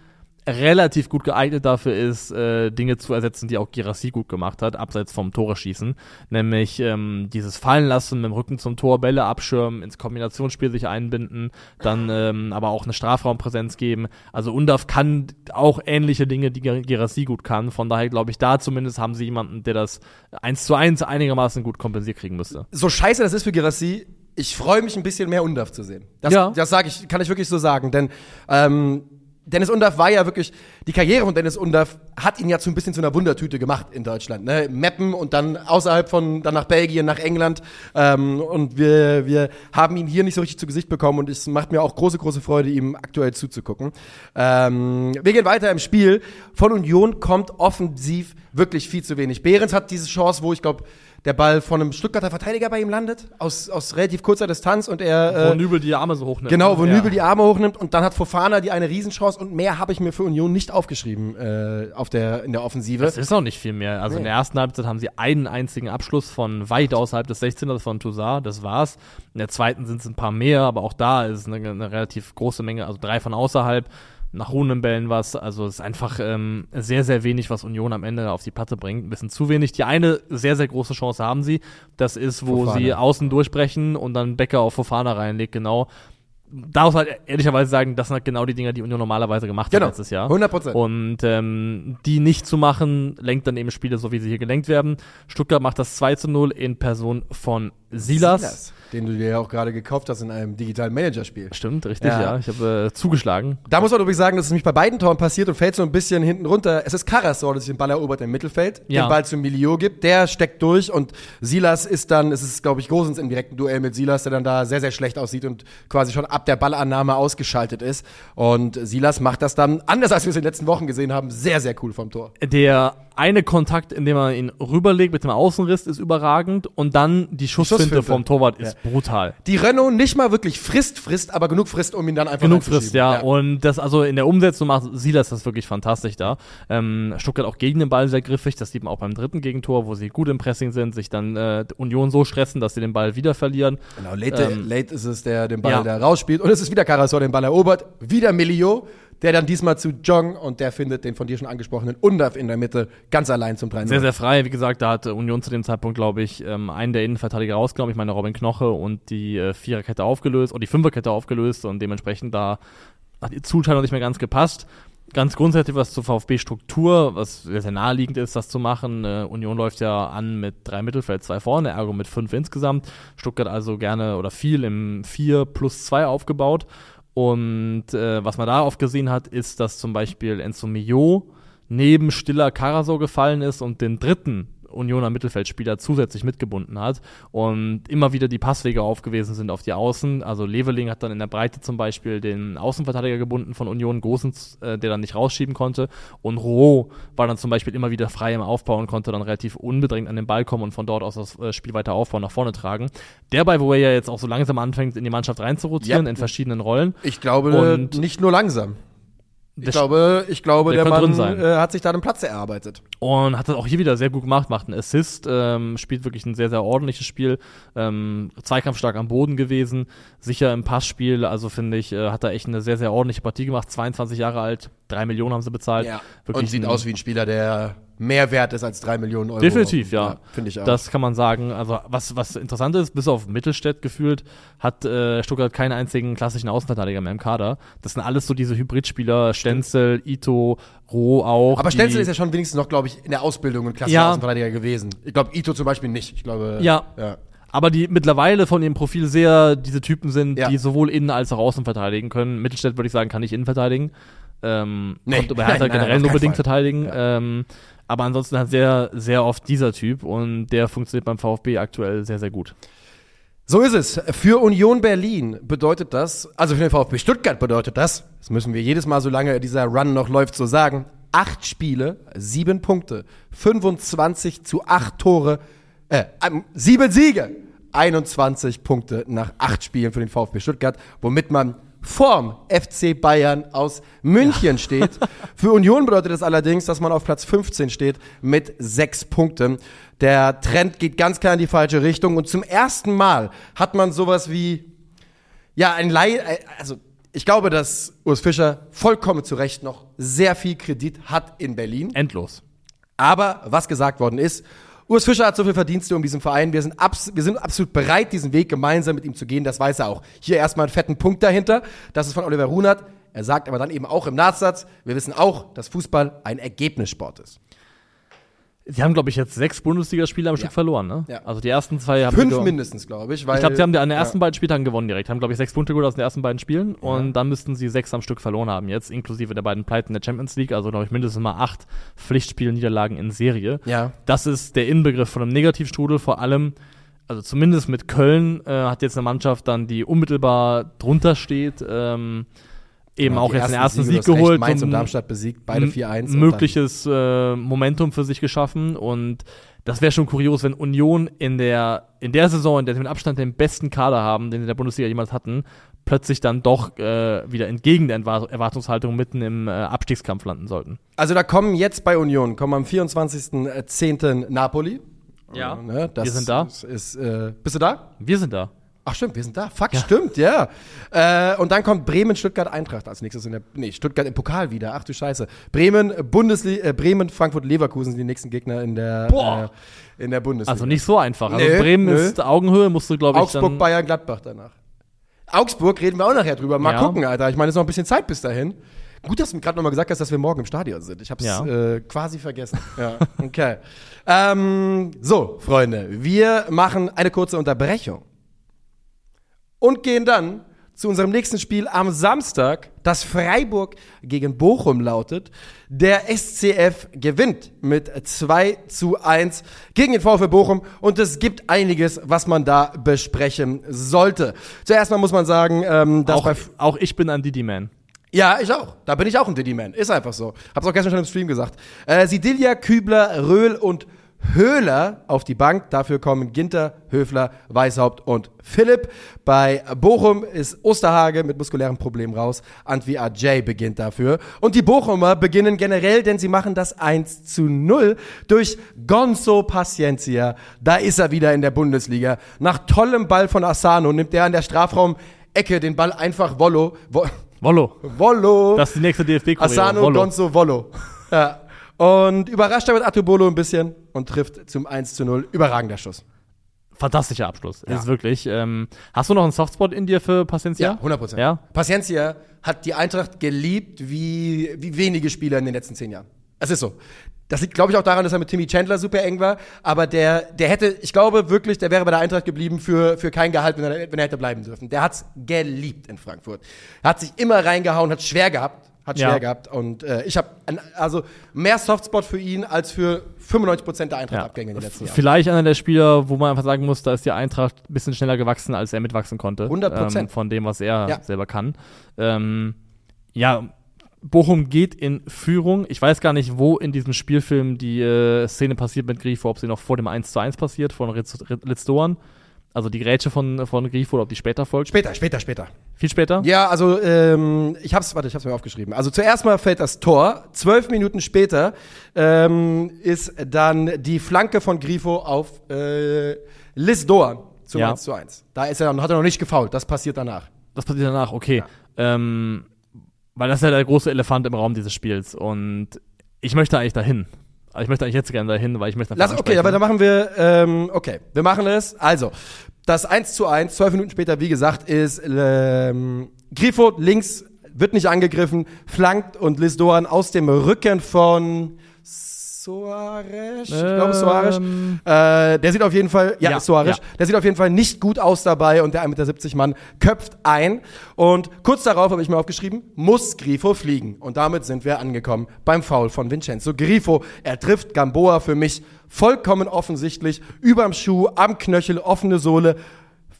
relativ gut geeignet dafür ist, äh, Dinge zu ersetzen, die auch Girassi gut gemacht hat, abseits vom Tore schießen. Nämlich ähm, dieses Fallenlassen mit dem Rücken zum Tor, Bälle abschirmen, ins Kombinationsspiel sich einbinden, dann ähm, aber auch eine Strafraumpräsenz geben. Also Undaf kann auch ähnliche Dinge, die Girassi gut kann. Von daher glaube ich, da zumindest haben sie jemanden, der das eins zu eins einigermaßen gut kompensiert kriegen müsste. So scheiße das ist für Girassi, ich freue mich ein bisschen mehr Undaf zu sehen. Das, ja. das sage ich, kann ich wirklich so sagen, denn ähm, Dennis Undaff war ja wirklich, die Karriere von Dennis Undaff hat ihn ja zu ein bisschen zu einer Wundertüte gemacht in Deutschland. Ne? Mappen und dann außerhalb von, dann nach Belgien, nach England. Ähm, und wir, wir haben ihn hier nicht so richtig zu Gesicht bekommen und es macht mir auch große, große Freude, ihm aktuell zuzugucken. Ähm, wir gehen weiter im Spiel. Von Union kommt offensiv wirklich viel zu wenig. Behrens hat diese Chance, wo ich glaube, der Ball von einem Stuttgarter Verteidiger bei ihm landet, aus, aus relativ kurzer Distanz und er. Wo äh, Nübel die Arme so hochnimmt. Genau, wo ja. Nübel die Arme hochnimmt und dann hat Fofana die eine Riesenchance und mehr habe ich mir für Union nicht aufgeschrieben äh, auf der, in der Offensive. Das ist auch nicht viel mehr. Also nee. in der ersten Halbzeit haben sie einen einzigen Abschluss von weit außerhalb des 16ers von Toussaint, das war's. In der zweiten sind es ein paar mehr, aber auch da ist eine, eine relativ große Menge, also drei von außerhalb nach ruhenden Bällen was. Also es ist einfach ähm, sehr, sehr wenig, was Union am Ende auf die Platte bringt. Ein bisschen zu wenig. Die eine sehr, sehr große Chance haben sie. Das ist, wo Fofana. sie außen durchbrechen und dann Becker auf Fofana reinlegt, genau. Da muss halt ehrlicherweise sagen, das sind halt genau die Dinge, die Union normalerweise gemacht genau. hat letztes Jahr. 100 Prozent. Und ähm, die nicht zu machen, lenkt dann eben Spiele so, wie sie hier gelenkt werden. Stuttgart macht das 2 zu 0 in Person von Silas. Silas den du dir ja auch gerade gekauft hast in einem digitalen Managerspiel. Stimmt, richtig, ja. ja. Ich habe äh, zugeschlagen. Da muss man übrigens sagen, dass es nämlich bei beiden Toren passiert und fällt so ein bisschen hinten runter. Es ist Karasor, der sich den Ball erobert im Mittelfeld, ja. den Ball zum Milio gibt, der steckt durch und Silas ist dann, es ist glaube ich Gosens im direkten Duell mit Silas, der dann da sehr, sehr schlecht aussieht und quasi schon ab der Ballannahme ausgeschaltet ist. Und Silas macht das dann, anders als wir es in den letzten Wochen gesehen haben, sehr, sehr cool vom Tor. Der eine Kontakt, in dem man ihn rüberlegt mit dem Außenriss, ist überragend und dann die Schussfinte, Schussfinte. vom Torwart ist ja. brutal. Die Renault nicht mal wirklich frisst, frisst, aber genug frisst, um ihn dann einfach Genug frisst, ja. ja. Und das also in der Umsetzung macht Silas das wirklich fantastisch da. Ähm, Stuttgart auch gegen den Ball sehr griffig, das sieht man auch beim dritten Gegentor, wo sie gut im Pressing sind, sich dann äh, Union so stressen, dass sie den Ball wieder verlieren. Genau, late, ähm, late ist es, der den Ball ja. da rausspielt und es ist wieder Karasor, den Ball erobert, wieder Milio der dann diesmal zu Jong und der findet den von dir schon angesprochenen Undaf in der Mitte ganz allein zum 3 Sehr, sehr frei. Wie gesagt, da hat Union zu dem Zeitpunkt, glaube ich, ähm, einen der Innenverteidiger rausgenommen. Ich meine, Robin Knoche und die äh, Viererkette aufgelöst und die Fünferkette aufgelöst und dementsprechend da hat die Zuteilung nicht mehr ganz gepasst. Ganz grundsätzlich was zur VfB-Struktur, was sehr, sehr naheliegend ist, das zu machen. Äh, Union läuft ja an mit drei Mittelfeld, zwei vorne, ergo mit fünf insgesamt. Stuttgart also gerne oder viel im 4 plus 2 aufgebaut. Und äh, was man da oft gesehen hat, ist, dass zum Beispiel Enzo Mio neben Stiller Karasor gefallen ist und den dritten Unioner Mittelfeldspieler zusätzlich mitgebunden hat und immer wieder die Passwege aufgewesen sind auf die Außen. Also Leveling hat dann in der Breite zum Beispiel den Außenverteidiger gebunden von Union, Gosens, äh, der dann nicht rausschieben konnte. Und Roh war dann zum Beispiel immer wieder frei im Aufbau und konnte dann relativ unbedrängt an den Ball kommen und von dort aus das äh, Spiel weiter aufbauen, nach vorne tragen. Derbei, wo er ja jetzt auch so langsam anfängt, in die Mannschaft reinzurotieren, yep. in verschiedenen Rollen. Ich glaube, und nicht nur langsam. Ich glaube, ich glaube, der der, Mann äh, hat sich da einen Platz erarbeitet. Und hat das auch hier wieder sehr gut gemacht, macht einen Assist, ähm, spielt wirklich ein sehr, sehr ordentliches Spiel, ähm, zweikampfstark am Boden gewesen, sicher im Passspiel, also finde ich, äh, hat er echt eine sehr, sehr ordentliche Partie gemacht, 22 Jahre alt, drei Millionen haben sie bezahlt. Wirklich Und sieht ein- aus wie ein Spieler, der mehr wert ist als drei Millionen Euro. Definitiv, ja. Finde ich auch. Das kann man sagen. Also was, was interessant ist, bis auf Mittelstädt gefühlt, hat äh, Stuttgart keinen einzigen klassischen Außenverteidiger mehr im Kader. Das sind alles so diese Hybridspieler, Stenzel, Ito, Roh auch. aber Stenzel ist ja schon wenigstens noch, glaube ich, in der Ausbildung ein klassischer Ja. Außenverteidiger gewesen. Ich glaube, Ito zum Beispiel nicht. Ich glaube, Ja. ja. Aber die mittlerweile von ihrem Profil sehr diese Typen sind, Ja. die sowohl innen als auch außen verteidigen können. Mittelstädt würde ich sagen, kann nicht innen verteidigen. Ähm, Nee. konnte bei Hertha Nein, nein, generell nur bedingt Fall. verteidigen. Ja. Ähm, aber ansonsten hat sehr, sehr oft dieser Typ und der funktioniert beim VfB aktuell sehr, sehr gut. So ist es. Für Union Berlin bedeutet das, also für den VfB Stuttgart bedeutet das, das müssen wir jedes Mal, solange dieser Run noch läuft, so sagen, acht Spiele, sieben Punkte, 25 zu acht Tore, äh, ähm, sieben Siege, 21 Punkte nach acht Spielen für den VfB Stuttgart, womit man vorm FC Bayern aus München steht. Für Union bedeutet das allerdings, dass man auf Platz 15 steht mit sechs Punkten. Der Trend geht ganz klar in die falsche Richtung und zum ersten Mal hat man sowas wie, ja, ein Leih, äh, also ich glaube, dass Urs Fischer vollkommen zu Recht noch sehr viel Kredit hat in Berlin. Endlos. Aber was gesagt worden ist, Urs Fischer hat so viel Verdienste um diesen Verein. Wir sind, abs wir sind absolut bereit, diesen Weg gemeinsam mit ihm zu gehen. Das weiß er auch. Hier erstmal einen fetten Punkt dahinter. Das ist von Oliver Runert. Er sagt aber dann eben auch im Nachsatz, wir wissen auch, dass Fußball ein Ergebnissport ist. Sie haben, glaube ich, jetzt sechs Bundesligaspiele am Stück verloren, ne? Ja. Also die ersten zwei haben Fünf mindestens, glaube ich. Weil, Ich glaube, sie haben die an den ersten ja. beiden Spieltagen gewonnen direkt. Haben, glaube ich, sechs Punkte geholt aus den ersten beiden Spielen. Und dann müssten sie sechs am Stück verloren haben jetzt, inklusive der beiden Pleiten der Champions League. Also, glaube ich, mindestens mal acht Pflichtspielniederlagen in Serie. Ja. Das ist der Inbegriff von einem Negativstrudel. Vor allem, also zumindest mit Köln, äh, hat jetzt eine Mannschaft dann, die unmittelbar drunter steht, ähm, eben auch Die jetzt den ersten Siege, Sieg geholt. Mainz so und Darmstadt besiegt, beide 4-1. und mögliches äh, Momentum für sich geschaffen und das wäre schon kurios, wenn Union in der, in der Saison, in der sie mit Abstand den besten Kader haben, den sie in der Bundesliga jemals hatten, plötzlich dann doch äh, wieder entgegen der Erwart- Erwartungshaltung mitten im äh, Abstiegskampf landen sollten. Also da kommen jetzt bei Union, kommen am 24.10. Napoli. Ja. Äh, ne, das Wir sind da. Ist, ist, äh, bist du da? Wir sind da. Ach stimmt, wir sind da. Fuck, stimmt, ja. Äh, und dann kommt Bremen, Stuttgart, Eintracht als nächstes in der, nee, Stuttgart im Pokal wieder. Ach du Scheiße. Bremen, Bundesliga, äh, Bremen, Frankfurt, Leverkusen sind die nächsten Gegner in der, Boah. äh, in der Bundesliga. Also nicht so einfach. Also Nö, Bremen nö. ist Augenhöhe, musst du, glaube ich, Augsburg, Bayern, Gladbach danach. Augsburg reden wir auch nachher drüber. Mal Ja. gucken, Alter. Ich meine, es ist noch ein bisschen Zeit bis dahin. Gut, dass du mir gerade nochmal gesagt hast, dass wir morgen im Stadion sind. Ich habe es Ja. äh, quasi vergessen. ja, okay. Ähm, so, Freunde, wir machen eine kurze Unterbrechung und gehen dann zu unserem nächsten Spiel am Samstag, das Freiburg gegen Bochum lautet. Der SCF gewinnt mit 2 zu 1 gegen den VfB Bochum und es gibt einiges, was man da besprechen sollte. Zuerst mal muss man sagen, ähm, dass auch, auch ich bin ein Didi-Man. ja, ich auch. Da bin ich auch ein Diddy-Man. Ist einfach so. Hab's auch gestern schon im Stream gesagt. Äh, Sidilia, Kübler, Röhl und Höhler auf die Bank. Dafür kommen Ginter, Höfler, Weishaupt und Philipp. Bei Bochum ist Osterhage mit muskulären Problemen raus. Antwi Ajay beginnt dafür. Und die Bochumer beginnen generell, denn sie machen das 1 zu 0 durch Gonzo Paciencia. Da ist er wieder in der Bundesliga. Nach tollem Ball von Asano nimmt er an der Strafraum-Ecke den Ball einfach Wollo. Wo Wollo. Wollo. Das ist die nächste dfb Asano Wollo. Gonzo Wollo. Ja. Und überrascht damit Atubolo ein bisschen und trifft zum 1 zu 0. Überragender Schuss. Fantastischer Abschluss. Ja. Ist wirklich. Ähm, hast du noch einen Softspot in dir für Paciencia? 100 Prozent. Ja? Paciencia hat die Eintracht geliebt wie, wie wenige Spieler in den letzten zehn Jahren. Es ist so. Das liegt, glaube ich, auch daran, dass er mit Timmy Chandler super eng war. Aber der, der hätte, ich glaube wirklich, der wäre bei der Eintracht geblieben für, für kein Gehalt, wenn er, wenn er hätte bleiben dürfen. Der hat's geliebt in Frankfurt. Er hat sich immer reingehauen, hat schwer gehabt. Hat schwer Ja. gehabt. Und äh, ich habe also mehr Softspot für ihn als für 95% der Eintracht-Abgänge in den letzten Jahren. Vielleicht einer der Spieler, wo man einfach sagen muss, da ist die Eintracht ein bisschen schneller gewachsen, als er mitwachsen konnte. 100%. Ähm, von dem, was er Ja. selber kann. Ähm, ja, Bochum geht in Führung. Ich weiß gar nicht, wo in diesem Spielfilm die äh, Szene passiert mit Grifo, ob sie noch vor dem 1 zu 1 passiert, von Ritz, Ritz Doan. Also die Grätsche von, von Grifo, oder ob die später folgt. Später, später, später. Viel später? Ja, also ähm, ich hab's, warte, ich hab's mir aufgeschrieben. Also zuerst mal fällt das Tor. Zwölf Minuten später ähm, ist dann die Flanke von Grifo auf äh, Liz Doan zum Ja. 1 zu 1. Da ist er, hat er noch nicht gefault. Das passiert danach. Das passiert danach, okay. Ähm, weil das ist ja der große Elefant im Raum dieses Spiels. Und ich möchte eigentlich dahin. Also Ich möchte eigentlich jetzt gerne dahin, weil ich möchte Lass, okay, aber dann machen wir, ähm, okay, wir machen es. Also, das 1 zu 1, zwölf Minuten später, wie gesagt, ist ähm, Grifo links, wird nicht angegriffen, flankt und Liz Doan aus dem Rücken von Soares, ich glaube Soares. Ähm. Äh, der sieht auf jeden Fall, ja, Ja, Soares, ja. der sieht auf jeden Fall nicht gut aus dabei und der 1,70 Meter Mann köpft ein. Und kurz darauf habe ich mir aufgeschrieben, muss Grifo fliegen. Und damit sind wir angekommen beim Foul von Vincenzo Grifo. Er trifft Gamboa für mich vollkommen offensichtlich, überm Schuh, am Knöchel, offene Sohle.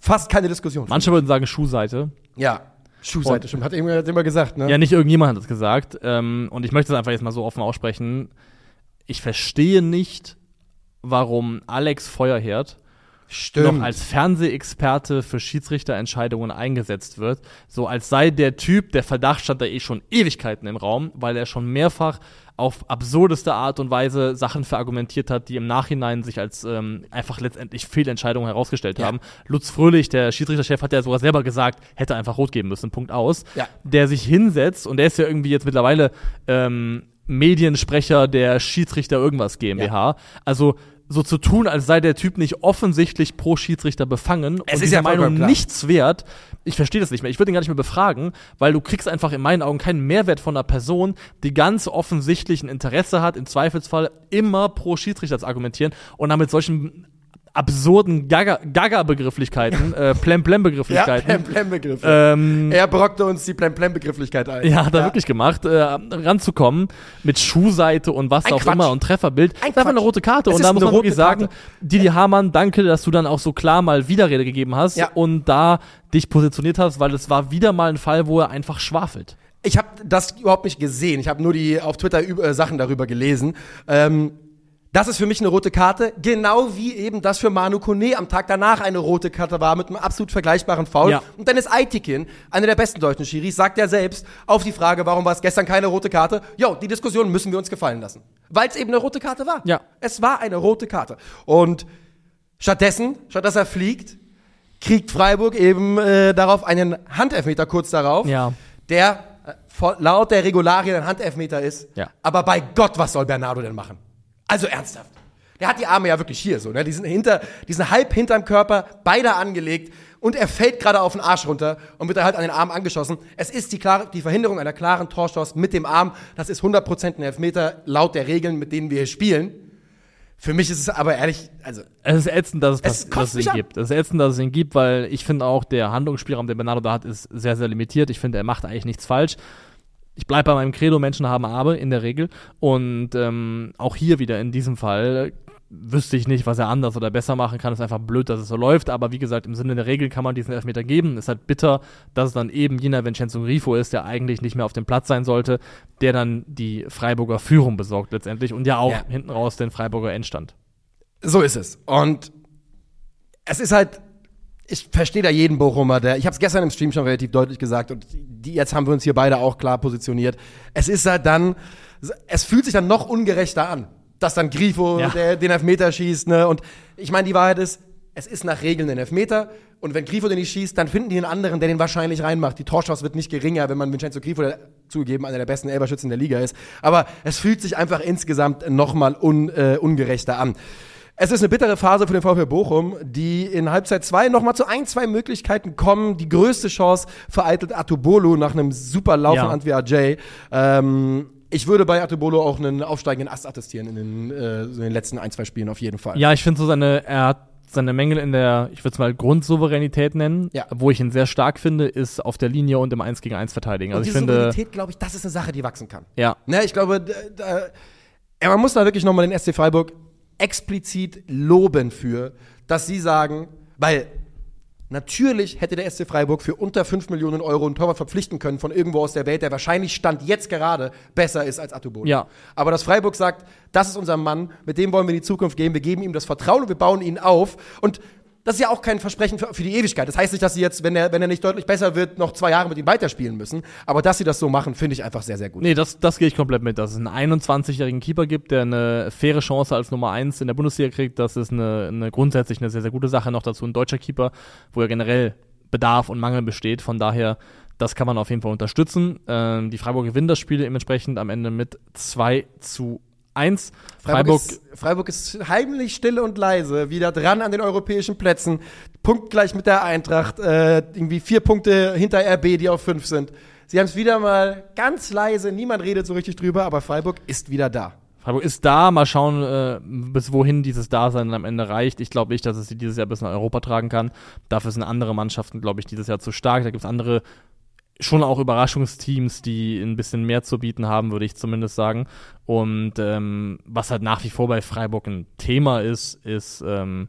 Fast keine Diskussion. Manche würden sagen Schuhseite. Ja. Schuhseite, stimmt. Hat irgendwer hat immer gesagt, ne? Ja, nicht irgendjemand hat es gesagt. Ähm, und ich möchte es einfach jetzt mal so offen aussprechen. Ich verstehe nicht, warum Alex Feuerherd stimmt. noch als Fernsehexperte für Schiedsrichterentscheidungen eingesetzt wird. So als sei der Typ, der Verdacht stand da eh schon Ewigkeiten im Raum, weil er schon mehrfach auf absurdeste Art und Weise Sachen verargumentiert hat, die im Nachhinein sich als ähm, einfach letztendlich Fehlentscheidungen herausgestellt Ja. haben. Lutz Fröhlich, der Schiedsrichterchef, hat ja sogar selber gesagt, hätte einfach rot geben müssen, Punkt aus. Ja. Der sich hinsetzt und der ist ja irgendwie jetzt mittlerweile ähm, Mediensprecher der Schiedsrichter irgendwas GmbH. Also so zu tun, als sei der Typ nicht offensichtlich pro Schiedsrichter befangen Es und ist ja Meinung klar. nichts wert. Ich verstehe das nicht mehr. Ich würde ihn gar nicht mehr befragen, weil du kriegst einfach in meinen Augen keinen Mehrwert von einer Person, die ganz offensichtlich ein Interesse hat, im Zweifelsfall immer pro Schiedsrichter zu argumentieren und damit solchen absurden Gaga- Gaga-Begrifflichkeiten, äh, ja, Plem Plem-Plem-Begrifflichkeiten. Plem-Begriffe. ähm, er brockte uns die Plem Plem-Begrifflichkeit ein. ja, hat er wirklich gemacht, äh, ranzukommen mit Schuhseite und was Ein auch Quatsch. immer und Trefferbild. Ein das Quatsch. eine rote Karte. Es und da muss man wirklich sagen, Karte. Didi Hamann, danke, dass du dann auch so klar mal Widerrede gegeben hast Ja. und da dich positioniert hast, weil es war wieder mal ein Fall, wo er einfach schwafelt. Ich habe das überhaupt nicht gesehen. Ich habe nur die auf Twitter äh, Sachen darüber gelesen. Ähm, das ist für mich eine rote Karte, genau wie eben das für Manu Kone am Tag danach eine rote Karte war mit einem absolut vergleichbaren Foul. Ja. Und Dennis Eitikin, einer der besten deutschen Schiris, sagt ja selbst auf die Frage, warum war es gestern keine rote Karte? Jo, die Diskussion müssen wir uns gefallen lassen, weil es eben eine rote Karte war. Ja. Es war eine rote Karte. Und stattdessen, statt dass er fliegt, kriegt Freiburg eben äh, darauf einen Handelfmeter kurz darauf Ja. der äh, laut der Regularien ein Handelfmeter ist. Ja. Aber bei Gott, was soll Bernardo denn machen? Also ernsthaft. Der hat die Arme ja wirklich hier so, ne? Die sind hinter, die sind halb hinterm Körper, beide angelegt und er fällt gerade auf den Arsch runter und wird da halt an den Arm angeschossen. Es ist die, klare, die Verhinderung einer klaren Torstoß mit dem Arm. Das ist 100% ein Elfmeter laut der Regeln, mit denen wir hier spielen. Für mich ist es aber ehrlich, also Es ist ätzend, dass es, Es dass es ihn an. gibt. Es ist ätzend, dass es ihn gibt, weil ich finde auch, der Handlungsspielraum, den Bernardo da hat, ist sehr, sehr limitiert. Ich finde, er macht eigentlich nichts falsch. Ich bleibe bei meinem Credo, Menschen haben Arme in der Regel. Und ähm, auch hier wieder in diesem Fall wüsste ich nicht, was er anders oder besser machen kann. Es ist einfach blöd, dass es so läuft. Aber wie gesagt, im Sinne der Regel kann man diesen Elfmeter geben. Es ist halt bitter, dass es dann eben jener Vincenzo Grifo ist, der eigentlich nicht mehr auf dem Platz sein sollte, der dann die Freiburger Führung besorgt letztendlich und ja auch Ja. hinten raus den Freiburger Endstand. So ist es. Und es ist halt, ich verstehe da jeden Bochumer, der, ich habe es gestern im Stream schon relativ deutlich gesagt und die, jetzt haben wir uns hier beide auch klar positioniert. Es ist halt dann, es fühlt sich dann noch ungerechter an, dass dann Grifo Ja. der, den Elfmeter schießt, ne? Und ich meine, die Wahrheit ist, es ist nach Regeln ein Elfmeter und wenn Grifo den nicht schießt, dann finden die einen anderen, der den wahrscheinlich reinmacht. Die Torchance wird nicht geringer, wenn man Vincenzo Grifo, der zugegeben einer der besten Elberschützen der Liga ist. Aber es fühlt sich einfach insgesamt nochmal un, äh, ungerechter an. Es ist eine bittere Phase für den VfL Bochum, die in Halbzeit 2 nochmal zu ein, zwei Möglichkeiten kommen. Die größte Chance vereitelt Atubolo nach einem super Lauf Ja. von Antwi Ajay. Ähm, ich würde bei Atubolo auch einen aufsteigenden Ast attestieren in den, äh, in den letzten ein, zwei Spielen auf jeden Fall. Ja, ich finde so seine, er hat seine Mängel in der, ich würde es mal Grundsouveränität nennen, Ja. wo ich ihn sehr stark finde, ist auf der Linie und im 1 gegen 1 verteidigen. Und Also ich finde, Souveränität, glaube ich, das ist eine Sache, die wachsen kann. ja, Ne, ich glaube, da, da, ja, man muss da wirklich nochmal den SC Freiburg explizit loben für, dass sie sagen, weil natürlich hätte der SC Freiburg für unter 5 Millionen Euro einen Torwart verpflichten können von irgendwo aus der Welt, der wahrscheinlich Stand jetzt gerade besser ist als Atubolo. Ja. Aber dass Freiburg sagt, das ist unser Mann, mit dem wollen wir in die Zukunft gehen, wir geben ihm das Vertrauen und wir bauen ihn auf und das ist ja auch kein Versprechen für, für, die Ewigkeit. Das heißt nicht, dass sie jetzt, wenn er, wenn nicht deutlich besser wird, noch zwei Jahre mit ihm weiterspielen müssen. Aber dass sie das so machen, finde ich einfach sehr, sehr gut. Nee, das, das gehe ich komplett mit. Dass es einen 21-jährigen Keeper gibt, der eine faire Chance als Nummer 1 in der Bundesliga kriegt, das ist eine, eine grundsätzlich eine sehr, sehr gute Sache. Noch dazu ein deutscher Keeper, wo ja generell Bedarf und Mangel besteht. Von daher, das kann man auf jeden Fall unterstützen. Ähm, die Freiburg gewinnen das Spiel dementsprechend am Ende mit 2 zu 1. Freiburg, Freiburg, ist, Freiburg ist heimlich still und leise, wieder dran an den europäischen Plätzen. Punktgleich mit der Eintracht, äh, irgendwie vier Punkte hinter RB, die auf fünf sind. Sie haben es wieder mal ganz leise, niemand redet so richtig drüber, aber Freiburg ist wieder da. Freiburg ist da, mal schauen, äh, bis wohin dieses Dasein am Ende reicht. Ich glaube nicht, dass es sie dieses Jahr bis nach Europa tragen kann. Dafür sind andere Mannschaften, glaube ich, dieses Jahr zu stark. Da gibt es andere schon auch Überraschungsteams, die ein bisschen mehr zu bieten haben, würde ich zumindest sagen. Und ähm, was halt nach wie vor bei Freiburg ein Thema ist, ist ähm,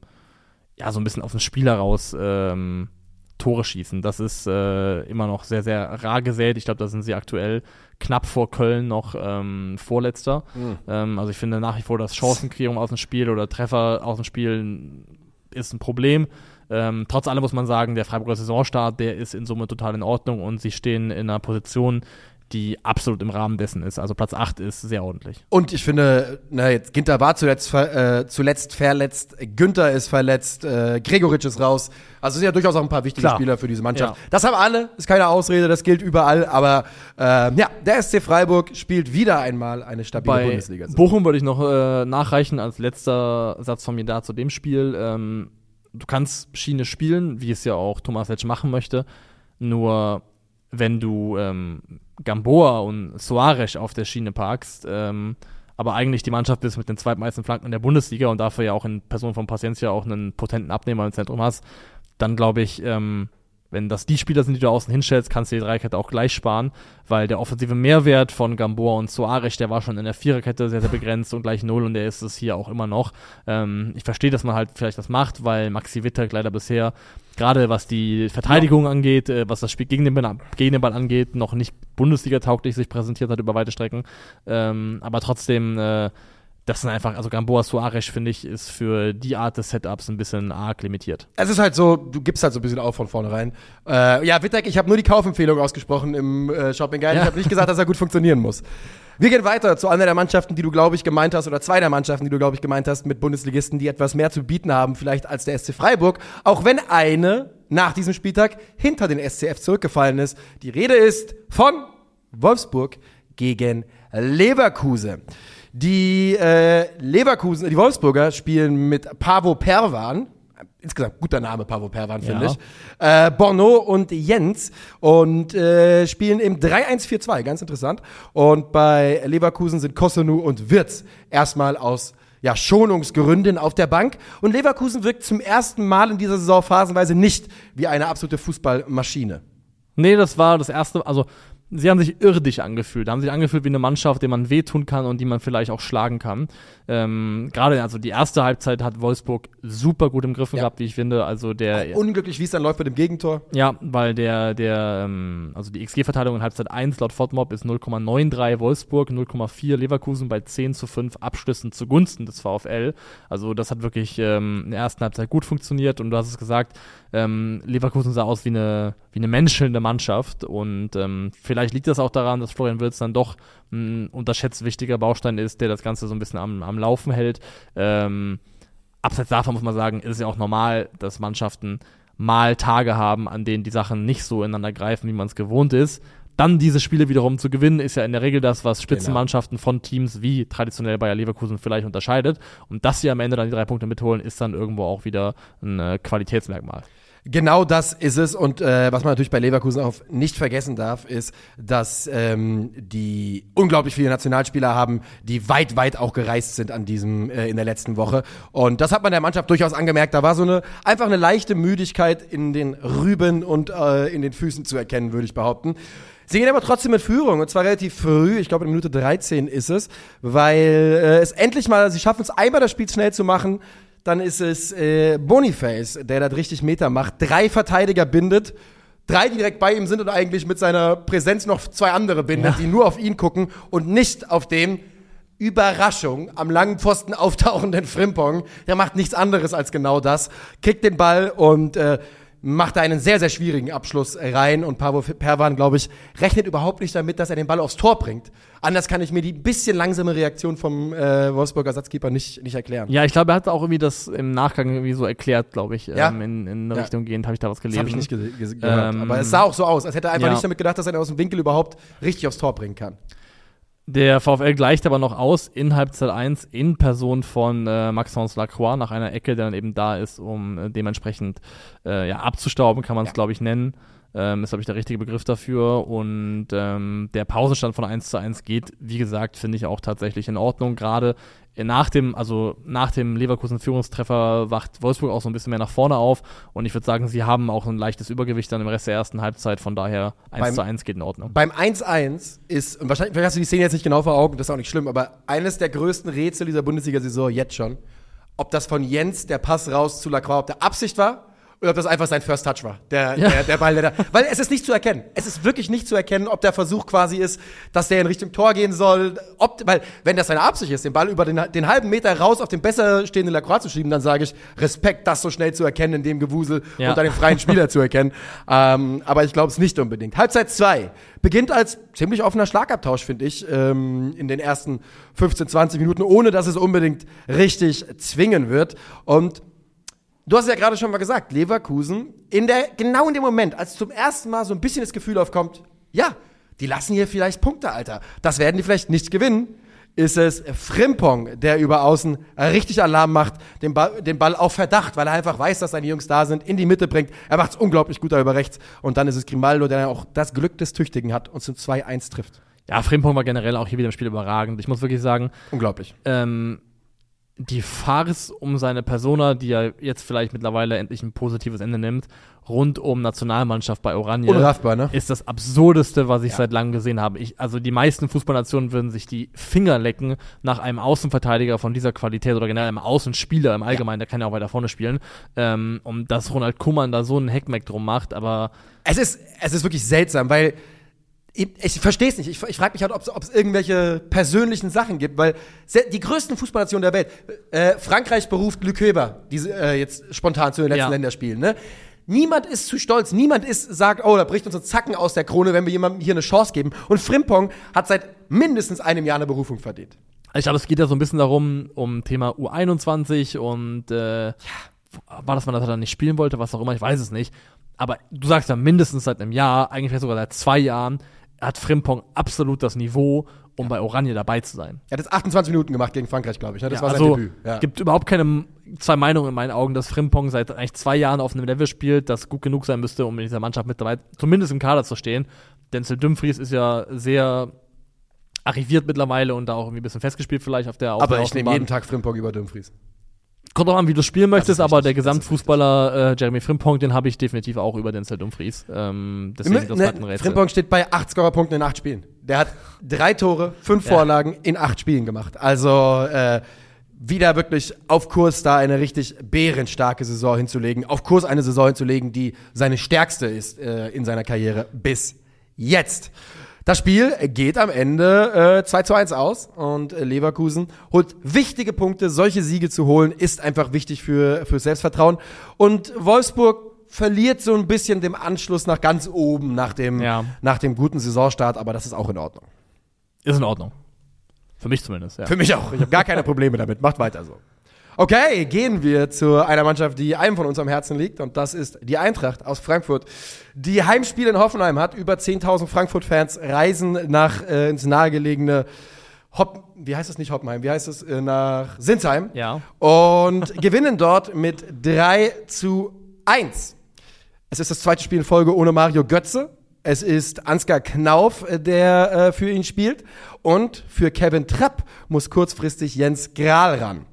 ja so ein bisschen auf den Spieler raus ähm, Tore schießen. Das ist äh, immer noch sehr, sehr rar gesät. Ich glaube, da sind sie aktuell knapp vor Köln noch ähm, Vorletzter. Mhm. Also ich finde nach wie vor, dass Chancenkreierung aus dem Spiel oder Treffer aus dem Spiel ist ein Problem. Ähm, trotz allem muss man sagen, der Freiburger Saisonstart, der ist in Summe total in Ordnung und sie stehen in einer Position, die absolut im Rahmen dessen ist. Also Platz 8 ist sehr ordentlich. Und ich finde, na jetzt, Ginter war zuletzt, äh, zuletzt verletzt, Günther ist verletzt, äh, Gregoritsch ist raus. Also es sind ja durchaus auch ein paar wichtige Klar. Spieler für diese Mannschaft. Ja. Das haben alle, ist keine Ausrede, das gilt überall. Aber äh, ja, der SC Freiburg spielt wieder einmal eine stabile Bei Bundesliga. -Saison. Bochum würde ich noch äh, nachreichen als letzter Satz von mir da zu dem Spiel. Ähm, du kannst Schiene spielen, wie es ja auch Thomas Letsch machen möchte. Nur wenn du ähm, Gamboa und Soares auf der Schiene parkst, ähm, aber eigentlich die Mannschaft bist mit den zweitmeisten Flanken in der Bundesliga und dafür ja auch in Person von Paciencia auch einen potenten Abnehmer im Zentrum hast, dann glaube ich, ähm, wenn das die Spieler sind, die du außen hinstellst, kannst du die Dreikette auch gleich sparen, weil der offensive Mehrwert von Gamboa und Soares, der war schon in der Viererkette sehr, sehr begrenzt und gleich null und der ist es hier auch immer noch. Ähm, ich verstehe, dass man halt vielleicht das macht, weil Maxi Wittek leider bisher, gerade was die Verteidigung ja. angeht, äh, was das Spiel gegen den, Ball, gegen den Ball angeht, noch nicht Bundesliga-tauglich sich präsentiert hat über weite Strecken. Ähm, aber trotzdem, äh, das sind einfach, also Gamboa Suarez, finde ich, ist für die Art des Setups ein bisschen arg limitiert. Es ist halt so, du gibst halt so ein bisschen auf von vornherein. Äh, ja, Wittek, ich habe nur die Kaufempfehlung ausgesprochen im äh, Shopping Guide. Ja. Ich habe nicht gesagt, dass er gut funktionieren muss. Wir gehen weiter zu einer der Mannschaften, die du, glaube ich, gemeint hast, oder zwei der Mannschaften, die du, glaube ich, gemeint hast, mit Bundesligisten, die etwas mehr zu bieten haben, vielleicht als der SC Freiburg. Auch wenn eine nach diesem Spieltag hinter den SCF zurückgefallen ist. Die Rede ist von Wolfsburg gegen Leverkusen. Die äh, Leverkusen, die Wolfsburger spielen mit Pavo Perwan. Insgesamt guter Name, Pavo Perwan, finde ja. ich. Äh, Borno und Jens und äh, spielen im 3-1-4-2, ganz interessant. Und bei Leverkusen sind Kosunu und Wirtz erstmal aus ja, Schonungsgründen auf der Bank. Und Leverkusen wirkt zum ersten Mal in dieser Saison phasenweise nicht wie eine absolute Fußballmaschine. Nee, das war das erste, also sie haben sich irdisch angefühlt. Haben sich angefühlt wie eine Mannschaft, der man wehtun kann und die man vielleicht auch schlagen kann. Ähm, Gerade also die erste Halbzeit hat Wolfsburg super gut im Griff ja. gehabt, wie ich finde. Also der auch unglücklich, wie es dann läuft mit dem Gegentor. Ja, weil der der ähm, also die XG-Verteilung in Halbzeit 1 laut Fortmob ist 0,93 Wolfsburg, 0,4 Leverkusen bei 10 zu 5 Abschlüssen zugunsten des VfL. Also das hat wirklich ähm, in der ersten Halbzeit gut funktioniert und du hast es gesagt, ähm, Leverkusen sah aus wie eine wie eine menschelnde Mannschaft und ähm, vielleicht liegt das auch daran, dass Florian Wirtz dann doch ein unterschätzt wichtiger Baustein ist, der das Ganze so ein bisschen am, am Laufen hält. Ähm, abseits davon muss man sagen, ist es ja auch normal, dass Mannschaften mal Tage haben, an denen die Sachen nicht so ineinander greifen, wie man es gewohnt ist. Dann diese Spiele wiederum zu gewinnen, ist ja in der Regel das, was genau. Spitzenmannschaften genau. von Teams wie traditionell Bayer Leverkusen vielleicht unterscheidet. Und dass sie am Ende dann die drei Punkte mitholen, ist dann irgendwo auch wieder ein äh, Qualitätsmerkmal. Genau das ist es. Und äh, was man natürlich bei Leverkusen auch nicht vergessen darf, ist, dass ähm, die unglaublich viele Nationalspieler haben, die weit, weit auch gereist sind an diesem äh, in der letzten Woche. Und das hat man der Mannschaft durchaus angemerkt. Da war so eine einfach eine leichte Müdigkeit in den Rüben und äh, in den Füßen zu erkennen, würde ich behaupten. Sie gehen aber trotzdem mit Führung und zwar relativ früh, ich glaube in Minute 13 ist es, weil äh, es endlich mal, sie schaffen es einmal das Spiel schnell zu machen, dann ist es äh, Boniface, der da richtig Meter macht, drei Verteidiger bindet, drei die direkt bei ihm sind und eigentlich mit seiner Präsenz noch zwei andere bindet, ja. die nur auf ihn gucken und nicht auf den Überraschung am langen Pfosten auftauchenden Frimpong. Der macht nichts anderes als genau das. Kickt den Ball und äh, macht da einen sehr, sehr schwierigen Abschluss rein. Und Pavo Perwan, glaube ich, rechnet überhaupt nicht damit, dass er den Ball aufs Tor bringt. Anders kann ich mir die bisschen langsame Reaktion vom äh, Wolfsburger Ersatzkeeper nicht, nicht erklären. Ja, ich glaube, er hat auch irgendwie das im Nachgang irgendwie so erklärt, glaube ich. Ja? Ähm, in, in eine Ja. Richtung gehend habe ich da was Das gelesen. habe ich nicht ge ge gehört. Ähm, Aber es sah auch so aus, als hätte er einfach ja. nicht damit gedacht, dass er aus dem Winkel überhaupt richtig aufs Tor bringen kann. Der VfL gleicht aber noch aus in Halbzeit 1 in Person von äh, Maxence Lacroix nach einer Ecke, der dann eben da ist, um äh, dementsprechend äh, ja, abzustauben, kann man es Ja. glaube ich nennen. Ähm, ist, glaube ich, der richtige Begriff dafür. Und ähm, der Pausenstand von 1 zu 1 geht, wie gesagt, finde ich auch tatsächlich in Ordnung. Gerade nach dem, also nach dem Leverkusen-Führungstreffer wacht Wolfsburg auch so ein bisschen mehr nach vorne auf. Und ich würde sagen, sie haben auch ein leichtes Übergewicht dann im Rest der ersten Halbzeit. Von daher 1 Beim- zu 1 geht in Ordnung. Beim 1-1 ist, und wahrscheinlich vielleicht hast du die Szene jetzt nicht genau vor Augen, das ist auch nicht schlimm, aber eines der größten Rätsel dieser Bundesliga-Saison jetzt schon, ob das von Jens der Pass raus zu Lacroix, ob der Absicht war oder ob das einfach sein First Touch war. Der, Ja. der, der Ball, der da. Weil es ist nicht zu erkennen. Es ist wirklich nicht zu erkennen, ob der Versuch quasi ist, dass der in Richtung Tor gehen soll. Ob, weil, wenn das seine Absicht ist, den Ball über den, den halben Meter raus auf den besser stehenden Lacroix zu schieben, dann sage ich, Respekt, das so schnell zu erkennen in dem Gewusel Ja. und dann den freien Spieler zu erkennen. Ähm, aber ich glaube es nicht unbedingt. Halbzeit 2 beginnt als ziemlich offener Schlagabtausch, finde ich, ähm, in den ersten 15, 20 Minuten, ohne dass es unbedingt richtig zwingen wird. Und Du hast es ja gerade schon mal gesagt, Leverkusen, in der, genau in dem Moment, als zum ersten Mal so ein bisschen das Gefühl aufkommt, ja, die lassen hier vielleicht Punkte, Alter. Das werden die vielleicht nicht gewinnen. Ist es Frimpong, der über außen richtig Alarm macht, den Ball, den Ball auf Verdacht, weil er einfach weiß, dass seine Jungs da sind, in die Mitte bringt. Er macht es unglaublich gut da über rechts. Und dann ist es Grimaldo, der auch das Glück des Tüchtigen hat und zum 2-1 trifft. Ja, Frimpong war generell auch hier wieder im Spiel überragend. Ich muss wirklich sagen, Unglaublich. ähm, die Farce um seine Persona, die ja jetzt vielleicht mittlerweile endlich ein positives Ende nimmt, rund um Nationalmannschaft bei Oranje, Unraffbar, ne? ist das absurdeste, was ich Ja. seit langem gesehen habe. Ich, also die meisten Fußballnationen würden sich die Finger lecken nach einem Außenverteidiger von dieser Qualität oder generell einem Außenspieler im Allgemeinen, der kann ja auch weiter vorne spielen, ähm, um dass Ronald Koeman da so einen Heckmeck drum macht, aber Es ist, es ist wirklich seltsam, weil ich, verstehe es nicht. Ich, ich frage mich halt, ob es irgendwelche persönlichen Sachen gibt, weil die größten Fußballnationen der Welt, äh, Frankreich beruft Luc Köber, diese äh, jetzt spontan zu den letzten Ja. Länderspielen, ne? Niemand ist zu stolz, niemand ist, sagt, oh, da bricht uns ein Zacken aus der Krone, wenn wir jemandem hier eine Chance geben. Und Frimpong hat seit mindestens einem Jahr eine Berufung verdient. Ich glaube, es geht ja so ein bisschen darum, um Thema U21 und äh, war das, wann er dann nicht spielen wollte, was auch immer, ich weiß es nicht. Aber du sagst ja mindestens seit einem Jahr, eigentlich vielleicht sogar seit zwei Jahren, hat Frimpong absolut das Niveau, um bei Oranje dabei zu sein. Er hat jetzt 28 Minuten gemacht gegen Frankreich, glaube ich. Ne? Das Ja, war sein also, Debüt. Ja. gibt überhaupt keine zwei Meinungen in meinen Augen, dass Frimpong seit eigentlich zwei Jahren auf einem Level spielt, das gut genug sein müsste, um in dieser Mannschaft mit dabei, zumindest im Kader zu stehen. Denzel Dumfries ist ja sehr arriviert mittlerweile und da auch irgendwie ein bisschen festgespielt vielleicht auf der auf Aber der ich nehme jeden Tag Frimpong über Dumfries. Kommt drauf an, wie du spielen möchtest, aber der Gesamtfußballer äh, Jeremy Frimpong, den habe ich definitiv auch über Denzel Dumfries. Ähm, deswegen das bleibt ein Ne, Rätsel. Frimpong steht bei acht Scorerpunkten in acht Spielen. Der hat drei Tore, fünf Ja. Vorlagen in acht Spielen gemacht. Also äh, wieder wirklich auf Kurs, da eine richtig bärenstarke Saison hinzulegen. Auf Kurs eine Saison hinzulegen, die seine stärkste ist äh, in seiner Karriere bis jetzt. Das Spiel geht am Ende äh, 2 zu 1 aus und äh, Leverkusen holt wichtige Punkte. Solche Siege zu holen, ist einfach wichtig für, für Selbstvertrauen. Und Wolfsburg verliert so ein bisschen dem Anschluss nach ganz oben, nach dem, Ja. nach dem guten Saisonstart, aber das ist auch in Ordnung. Ist in Ordnung. Für mich zumindest, ja. Für mich auch. Ich habe gar keine Probleme damit. Macht weiter so. Okay, gehen wir zu einer Mannschaft, die einem von uns am Herzen liegt. Und das ist die Eintracht aus Frankfurt, die Heimspiel in Hoffenheim hat. Über 10.000 Frankfurt-Fans reisen nach äh, ins nahegelegene Hopp, wie heißt es nicht Hoppenheim, wie heißt es äh, nach Sinsheim. Ja. Und gewinnen dort mit 3 zu 1. Es ist das zweite Spiel in Folge ohne Mario Götze. Es ist Ansgar Knauf, äh, der äh, für ihn spielt. Und für Kevin Trapp muss kurzfristig Jens Grahl ran.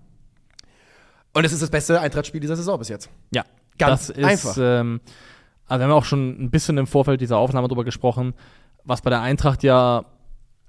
Und es ist das beste Eintrachtspiel dieser Saison bis jetzt. Ja, Ganz ist, einfach. Ähm, also wir haben auch schon ein bisschen im Vorfeld dieser Aufnahme drüber gesprochen, was bei der Eintracht ja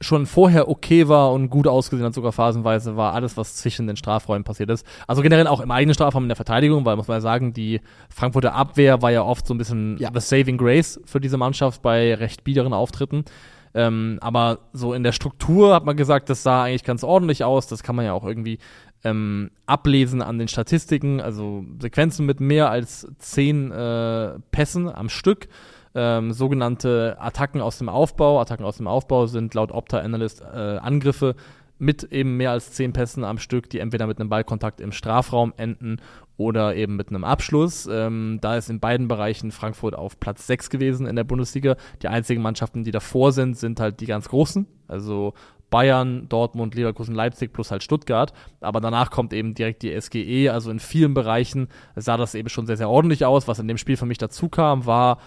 schon vorher okay war und gut ausgesehen hat, sogar phasenweise, war alles, was zwischen den Strafräumen passiert ist. Also generell auch im eigenen Strafraum in der Verteidigung, weil muss man ja sagen, die Frankfurter Abwehr war ja oft so ein bisschen Ja. the saving grace für diese Mannschaft bei recht biederen Auftritten. Ähm, aber so in der Struktur hat man gesagt, das sah eigentlich ganz ordentlich aus. Das kann man ja auch irgendwie ähm, ablesen an den Statistiken. Also Sequenzen mit mehr als zehn äh, Pässen am Stück. Ähm, sogenannte Attacken aus dem Aufbau. Attacken aus dem Aufbau sind laut Opta Analyst äh, Angriffe mit eben mehr als zehn Pässen am Stück, die entweder mit einem Ballkontakt im Strafraum enden oder eben mit einem Abschluss. Ähm, da ist in beiden Bereichen Frankfurt auf Platz 6 gewesen in der Bundesliga. Die einzigen Mannschaften, die davor sind, sind halt die ganz großen. Also Bayern, Dortmund, Leverkusen, Leipzig plus halt Stuttgart. Aber danach kommt eben direkt die SGE. Also in vielen Bereichen sah das eben schon sehr, sehr ordentlich aus. Was in dem Spiel für mich dazu kam, war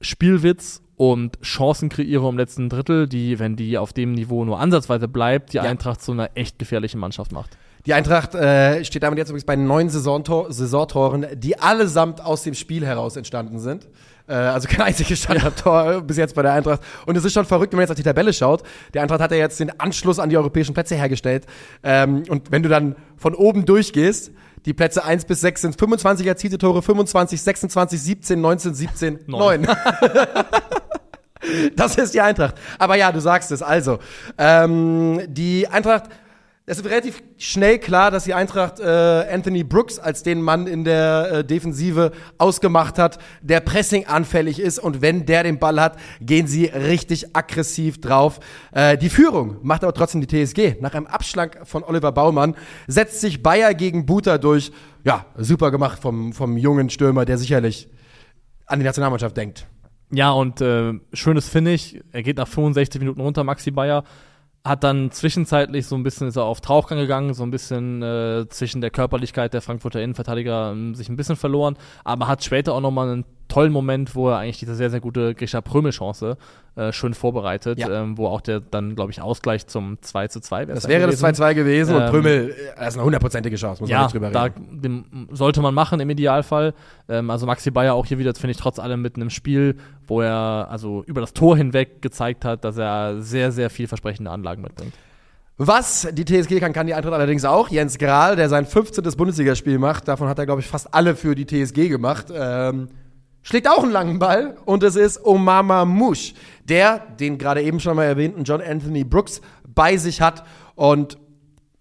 Spielwitz und Chancenkreierung im letzten Drittel, die, wenn die auf dem Niveau nur ansatzweise bleibt, die ja. Eintracht zu einer echt gefährlichen Mannschaft macht. Die Eintracht äh, steht damit jetzt übrigens bei neun Saisontor Saisontoren, die allesamt aus dem Spiel heraus entstanden sind. Äh, also kein einziges Standardtor ja. bis jetzt bei der Eintracht. Und es ist schon verrückt, wenn man jetzt auf die Tabelle schaut. Die Eintracht hat ja jetzt den Anschluss an die europäischen Plätze hergestellt. Ähm, und wenn du dann von oben durchgehst, die Plätze 1 bis 6 sind 25 erzielte Tore, 25, 26, 17, 19, 17, 9. 9. das ist die Eintracht. Aber ja, du sagst es. Also, ähm, die Eintracht es ist relativ schnell klar, dass die Eintracht äh, Anthony Brooks als den Mann in der äh, Defensive ausgemacht hat, der Pressing anfällig ist und wenn der den Ball hat, gehen sie richtig aggressiv drauf. Äh, die Führung macht aber trotzdem die TSG. Nach einem Abschlag von Oliver Baumann setzt sich Bayer gegen Buta durch. Ja, super gemacht vom, vom jungen Stürmer, der sicherlich an die Nationalmannschaft denkt. Ja, und äh, schönes Finish. Er geht nach 65 Minuten runter, Maxi Bayer hat dann zwischenzeitlich so ein bisschen ist er auf Tauchgang gegangen, so ein bisschen äh, zwischen der Körperlichkeit der Frankfurter Innenverteidiger ähm, sich ein bisschen verloren, aber hat später auch nochmal einen tollen Moment, wo er eigentlich diese sehr, sehr gute Grisha Prömel-Chance äh, schön vorbereitet, ja. ähm, wo auch der dann, glaube ich, Ausgleich zum 2 zu 2 wäre. Das wäre gewesen. das 2-2 gewesen ähm, und Prömel, äh, das ist eine hundertprozentige Chance, muss ja, man nicht drüber reden. Da, sollte man machen im Idealfall. Ähm, also Maxi Bayer auch hier wieder, finde ich, trotz allem mit einem Spiel, wo er also über das Tor hinweg gezeigt hat, dass er sehr, sehr vielversprechende Anlagen mitbringt. Was die TSG kann, kann die Eintracht allerdings auch. Jens Grahl, der sein 15. Bundesligaspiel macht, davon hat er, glaube ich, fast alle für die TSG gemacht. Ähm, schlägt auch einen langen Ball und es ist Omama Mush, der den gerade eben schon mal erwähnten John Anthony Brooks bei sich hat und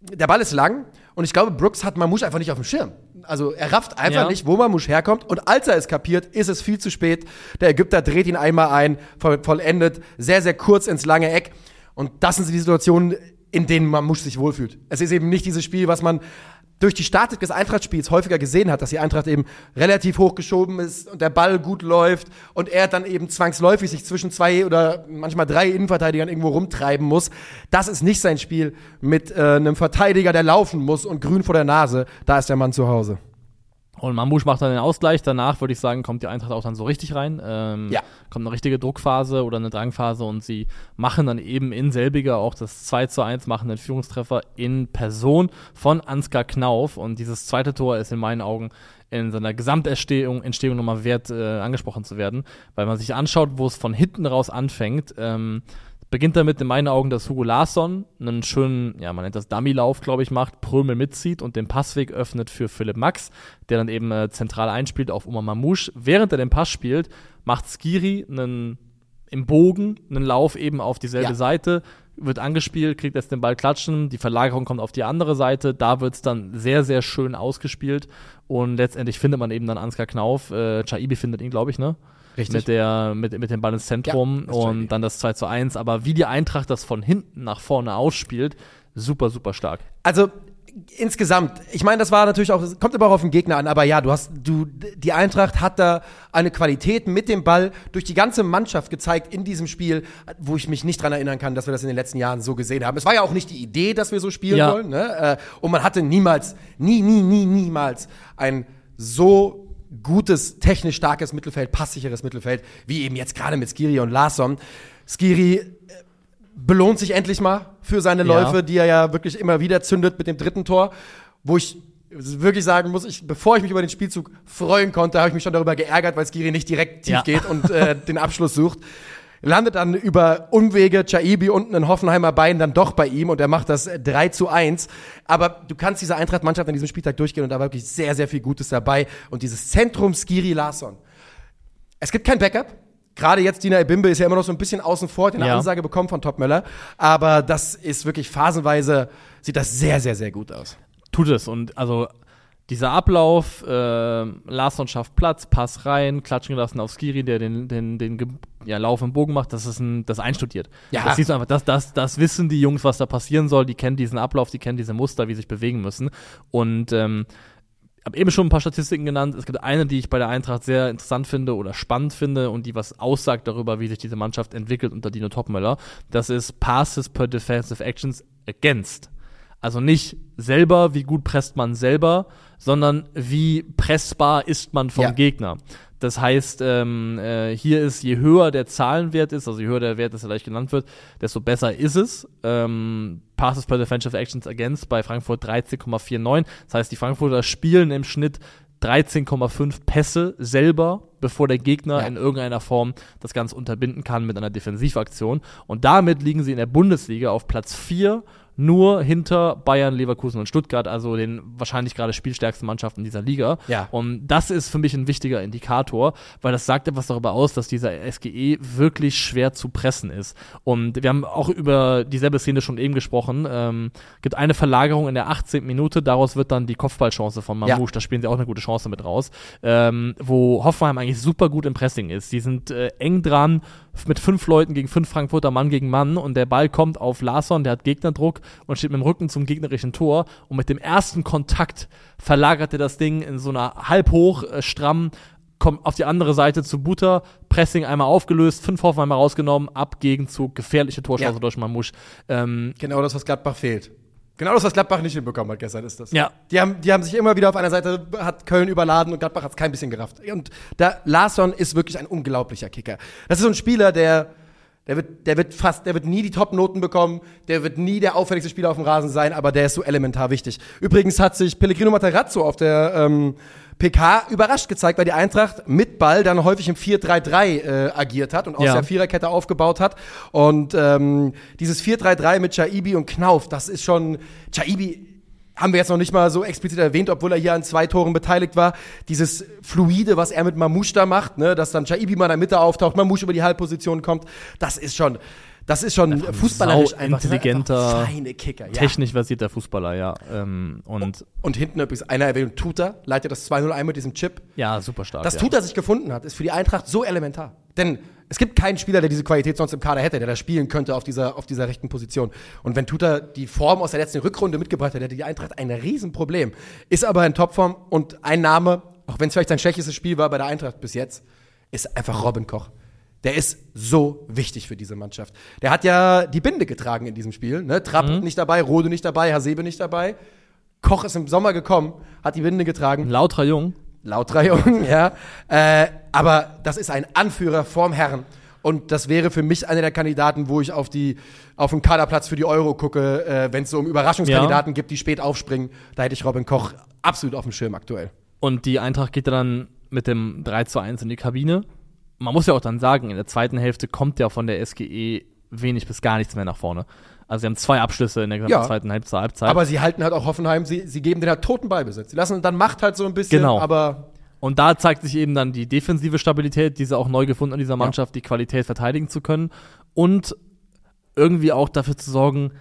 der Ball ist lang und ich glaube, Brooks hat Mamouche einfach nicht auf dem Schirm. Also er rafft einfach ja. nicht, wo Mamouche herkommt und als er es kapiert, ist es viel zu spät. Der Ägypter dreht ihn einmal ein, vollendet, sehr, sehr kurz ins lange Eck und das sind die Situationen, in denen Mamouche sich wohlfühlt. Es ist eben nicht dieses Spiel, was man durch die Statik des Eintrachtspiels häufiger gesehen hat, dass die Eintracht eben relativ hochgeschoben ist und der Ball gut läuft und er dann eben zwangsläufig sich zwischen zwei oder manchmal drei Innenverteidigern irgendwo rumtreiben muss. Das ist nicht sein Spiel mit äh, einem Verteidiger, der laufen muss und grün vor der Nase. Da ist der Mann zu Hause. Und Mambusch macht dann den Ausgleich. Danach würde ich sagen, kommt die Eintracht auch dann so richtig rein. Ähm, ja. Kommt eine richtige Druckphase oder eine Drangphase und sie machen dann eben in selbiger auch das 2 zu 1, machen den Führungstreffer in Person von Ansgar Knauf. Und dieses zweite Tor ist in meinen Augen in seiner Gesamtentstehung Entstehung nochmal wert, äh, angesprochen zu werden. Weil man sich anschaut, wo es von hinten raus anfängt. Ähm, Beginnt damit in meinen Augen, dass Hugo Larsson einen schönen, ja, man nennt das Dummy-Lauf, glaube ich, macht, Prömel mitzieht und den Passweg öffnet für Philipp Max, der dann eben äh, zentral einspielt auf Oma Mamouche. Während er den Pass spielt, macht Skiri einen im Bogen einen Lauf eben auf dieselbe ja. Seite, wird angespielt, kriegt jetzt den Ball klatschen, die Verlagerung kommt auf die andere Seite, da wird es dann sehr, sehr schön ausgespielt und letztendlich findet man eben dann Ansgar Knauf, äh, Chaibi findet ihn, glaube ich, ne? Richtig. Mit, der, mit, mit dem Ball ins Zentrum ja, und dann das 2 zu 1. Aber wie die Eintracht das von hinten nach vorne ausspielt, super, super stark. Also insgesamt, ich meine, das war natürlich auch, kommt aber auch auf den Gegner an, aber ja, du hast, du, die Eintracht hat da eine Qualität mit dem Ball durch die ganze Mannschaft gezeigt in diesem Spiel, wo ich mich nicht dran erinnern kann, dass wir das in den letzten Jahren so gesehen haben. Es war ja auch nicht die Idee, dass wir so spielen ja. wollen, ne? Äh, und man hatte niemals, nie, nie, nie, niemals ein so gutes, technisch starkes Mittelfeld, passsicheres Mittelfeld, wie eben jetzt gerade mit Skiri und Larsson. Skiri äh, belohnt sich endlich mal für seine Läufe, ja. die er ja wirklich immer wieder zündet mit dem dritten Tor, wo ich wirklich sagen muss, ich, bevor ich mich über den Spielzug freuen konnte, habe ich mich schon darüber geärgert, weil Skiri nicht direkt tief ja. geht und äh, den Abschluss sucht landet dann über Umwege Chaibi unten in Hoffenheimer Bein dann doch bei ihm und er macht das 3 zu 1. Aber du kannst diese Eintracht-Mannschaft an diesem Spieltag durchgehen und da war wirklich sehr, sehr viel Gutes dabei. Und dieses Zentrum Skiri Larsson. Es gibt kein Backup. Gerade jetzt Dina Ebimbe ist ja immer noch so ein bisschen außen vor, hat eine Ja. Ansage bekommen von Topmöller. Aber das ist wirklich phasenweise, sieht das sehr, sehr, sehr gut aus. tut es. Und also dieser Ablauf, äh, Larsson schafft Platz, Pass rein, klatschen gelassen auf Skiri, der den, den, den ja, Lauf im Bogen macht, das ist ein, das einstudiert. Ja. Das siehst du einfach, das, das, das wissen die Jungs, was da passieren soll, die kennen diesen Ablauf, die kennen diese Muster, wie sie sich bewegen müssen. Und ähm, habe eben schon ein paar Statistiken genannt. Es gibt eine, die ich bei der Eintracht sehr interessant finde oder spannend finde und die was aussagt darüber, wie sich diese Mannschaft entwickelt unter Dino Topmöller. Das ist Passes per Defensive Actions against. Also nicht selber, wie gut presst man selber, sondern wie pressbar ist man vom Ja. Gegner. Das heißt, ähm, äh, hier ist, je höher der Zahlenwert ist, also je höher der Wert, das vielleicht genannt wird, desto besser ist es. Ähm, Passes per Defensive Actions Against bei Frankfurt 13,49. Das heißt, die Frankfurter spielen im Schnitt 13,5 Pässe selber, bevor der Gegner Ja. in irgendeiner Form das Ganze unterbinden kann mit einer Defensivaktion. Und damit liegen sie in der Bundesliga auf Platz 4, nur hinter Bayern, Leverkusen und Stuttgart, also den wahrscheinlich gerade spielstärksten Mannschaften dieser Liga. Ja. Und das ist für mich ein wichtiger Indikator, weil das sagt etwas darüber aus, dass dieser SGE wirklich schwer zu pressen ist. Und wir haben auch über dieselbe Szene schon eben gesprochen. Ähm, gibt eine Verlagerung in der 18. Minute, daraus wird dann die Kopfballchance von Mamouche, da spielen sie auch eine gute Chance mit raus, ähm, wo Hoffenheim eigentlich super gut im Pressing ist. Die sind äh, eng dran mit fünf Leuten gegen fünf Frankfurter Mann gegen Mann und der Ball kommt auf Larsson, der hat Gegnerdruck und steht mit dem Rücken zum gegnerischen Tor und mit dem ersten Kontakt verlagert er das Ding in so einer halb hoch, äh, stramm, kommt auf die andere Seite zu Butter, Pressing einmal aufgelöst, fünf Hoffenheimer rausgenommen, ab Gegenzug, gefährliche Torchance Ja. durch Mamouche. Ähm, Genau das, was Gladbach fehlt. Genau das, was Gladbach nicht hinbekommen hat gestern, ist das. Ja. Die haben, die haben sich immer wieder auf einer Seite, hat Köln überladen und Gladbach hat es kein bisschen gerafft. Und da, Larsson ist wirklich ein unglaublicher Kicker. Das ist so ein Spieler, der, der wird, der wird fast, der wird nie die Top-Noten bekommen, der wird nie der auffälligste Spieler auf dem Rasen sein, aber der ist so elementar wichtig. Übrigens hat sich Pellegrino Materazzo auf der ähm, PK überrascht gezeigt, weil die Eintracht mit Ball dann häufig im 4-3-3 äh, agiert hat und aus Ja. der Viererkette aufgebaut hat. Und ähm, dieses 4-3-3 mit Chaibi und Knauf, das ist schon. Chaibi haben wir jetzt noch nicht mal so explizit erwähnt, obwohl er hier an zwei Toren beteiligt war. Dieses Fluide, was er mit Mamouche da macht, ne, dass dann Chaibi mal in der Mitte auftaucht, Mamouche über die Halbposition kommt, das ist schon. Das ist schon fußballerisch einfach, das sind intelligenter, einfach feine Kicker. Ja. Technisch versierter Fußballer, ja. Ähm, und Und hinten übrigens einer erwähnt, Tuta, leitet das 2-0 ein mit diesem Chip. ja, super stark. Das ja. Tuta sich gefunden hat, ist für die Eintracht so elementar. Denn es gibt keinen Spieler, der diese Qualität sonst im Kader hätte, der da spielen könnte auf dieser, auf dieser rechten Position. Und wenn Tuta die Form aus der letzten Rückrunde mitgebracht hätte, hätte die Eintracht ein Riesenproblem. Ist aber in Topform und ein Name, auch wenn es vielleicht sein schwächstes Spiel war bei der Eintracht bis jetzt, ist einfach Robin Koch. Der ist so wichtig für diese Mannschaft. Der hat ja die Binde getragen in diesem Spiel. Ne? Trapp nicht dabei, Rode nicht dabei, Hasebe nicht dabei. Koch ist im Sommer gekommen, hat die Binde getragen Ein lauterer Jung. Lauter Jungen, ja. Äh, aber das ist ein Anführer vorm Herren. Und das wäre für mich einer der Kandidaten, wo ich auf die auf den Kaderplatz für die Euro gucke, äh, wenn es so um Überraschungskandidaten gibt, die spät aufspringen. Da hätte ich Robin Koch absolut auf dem Schirm aktuell. Und die Eintracht geht dann mit dem 3 zu 1 in die Kabine. Man muss ja auch dann sagen, in der zweiten Hälfte kommt ja von der SGE wenig bis gar nichts mehr nach vorne. Also sie haben zwei Abschlüsse in der gesamten Ja. zweiten Halbzeit. Halbzeit. Aber sie halten halt auch Hoffenheim, sie, sie geben den halt toten Ballbesitz. Sie lassen dann macht halt so ein bisschen, Genau. aber Und da zeigt sich eben dann die defensive Stabilität, diese auch neu gefunden an dieser Mannschaft, die Qualität verteidigen zu können und irgendwie auch dafür zu sorgen,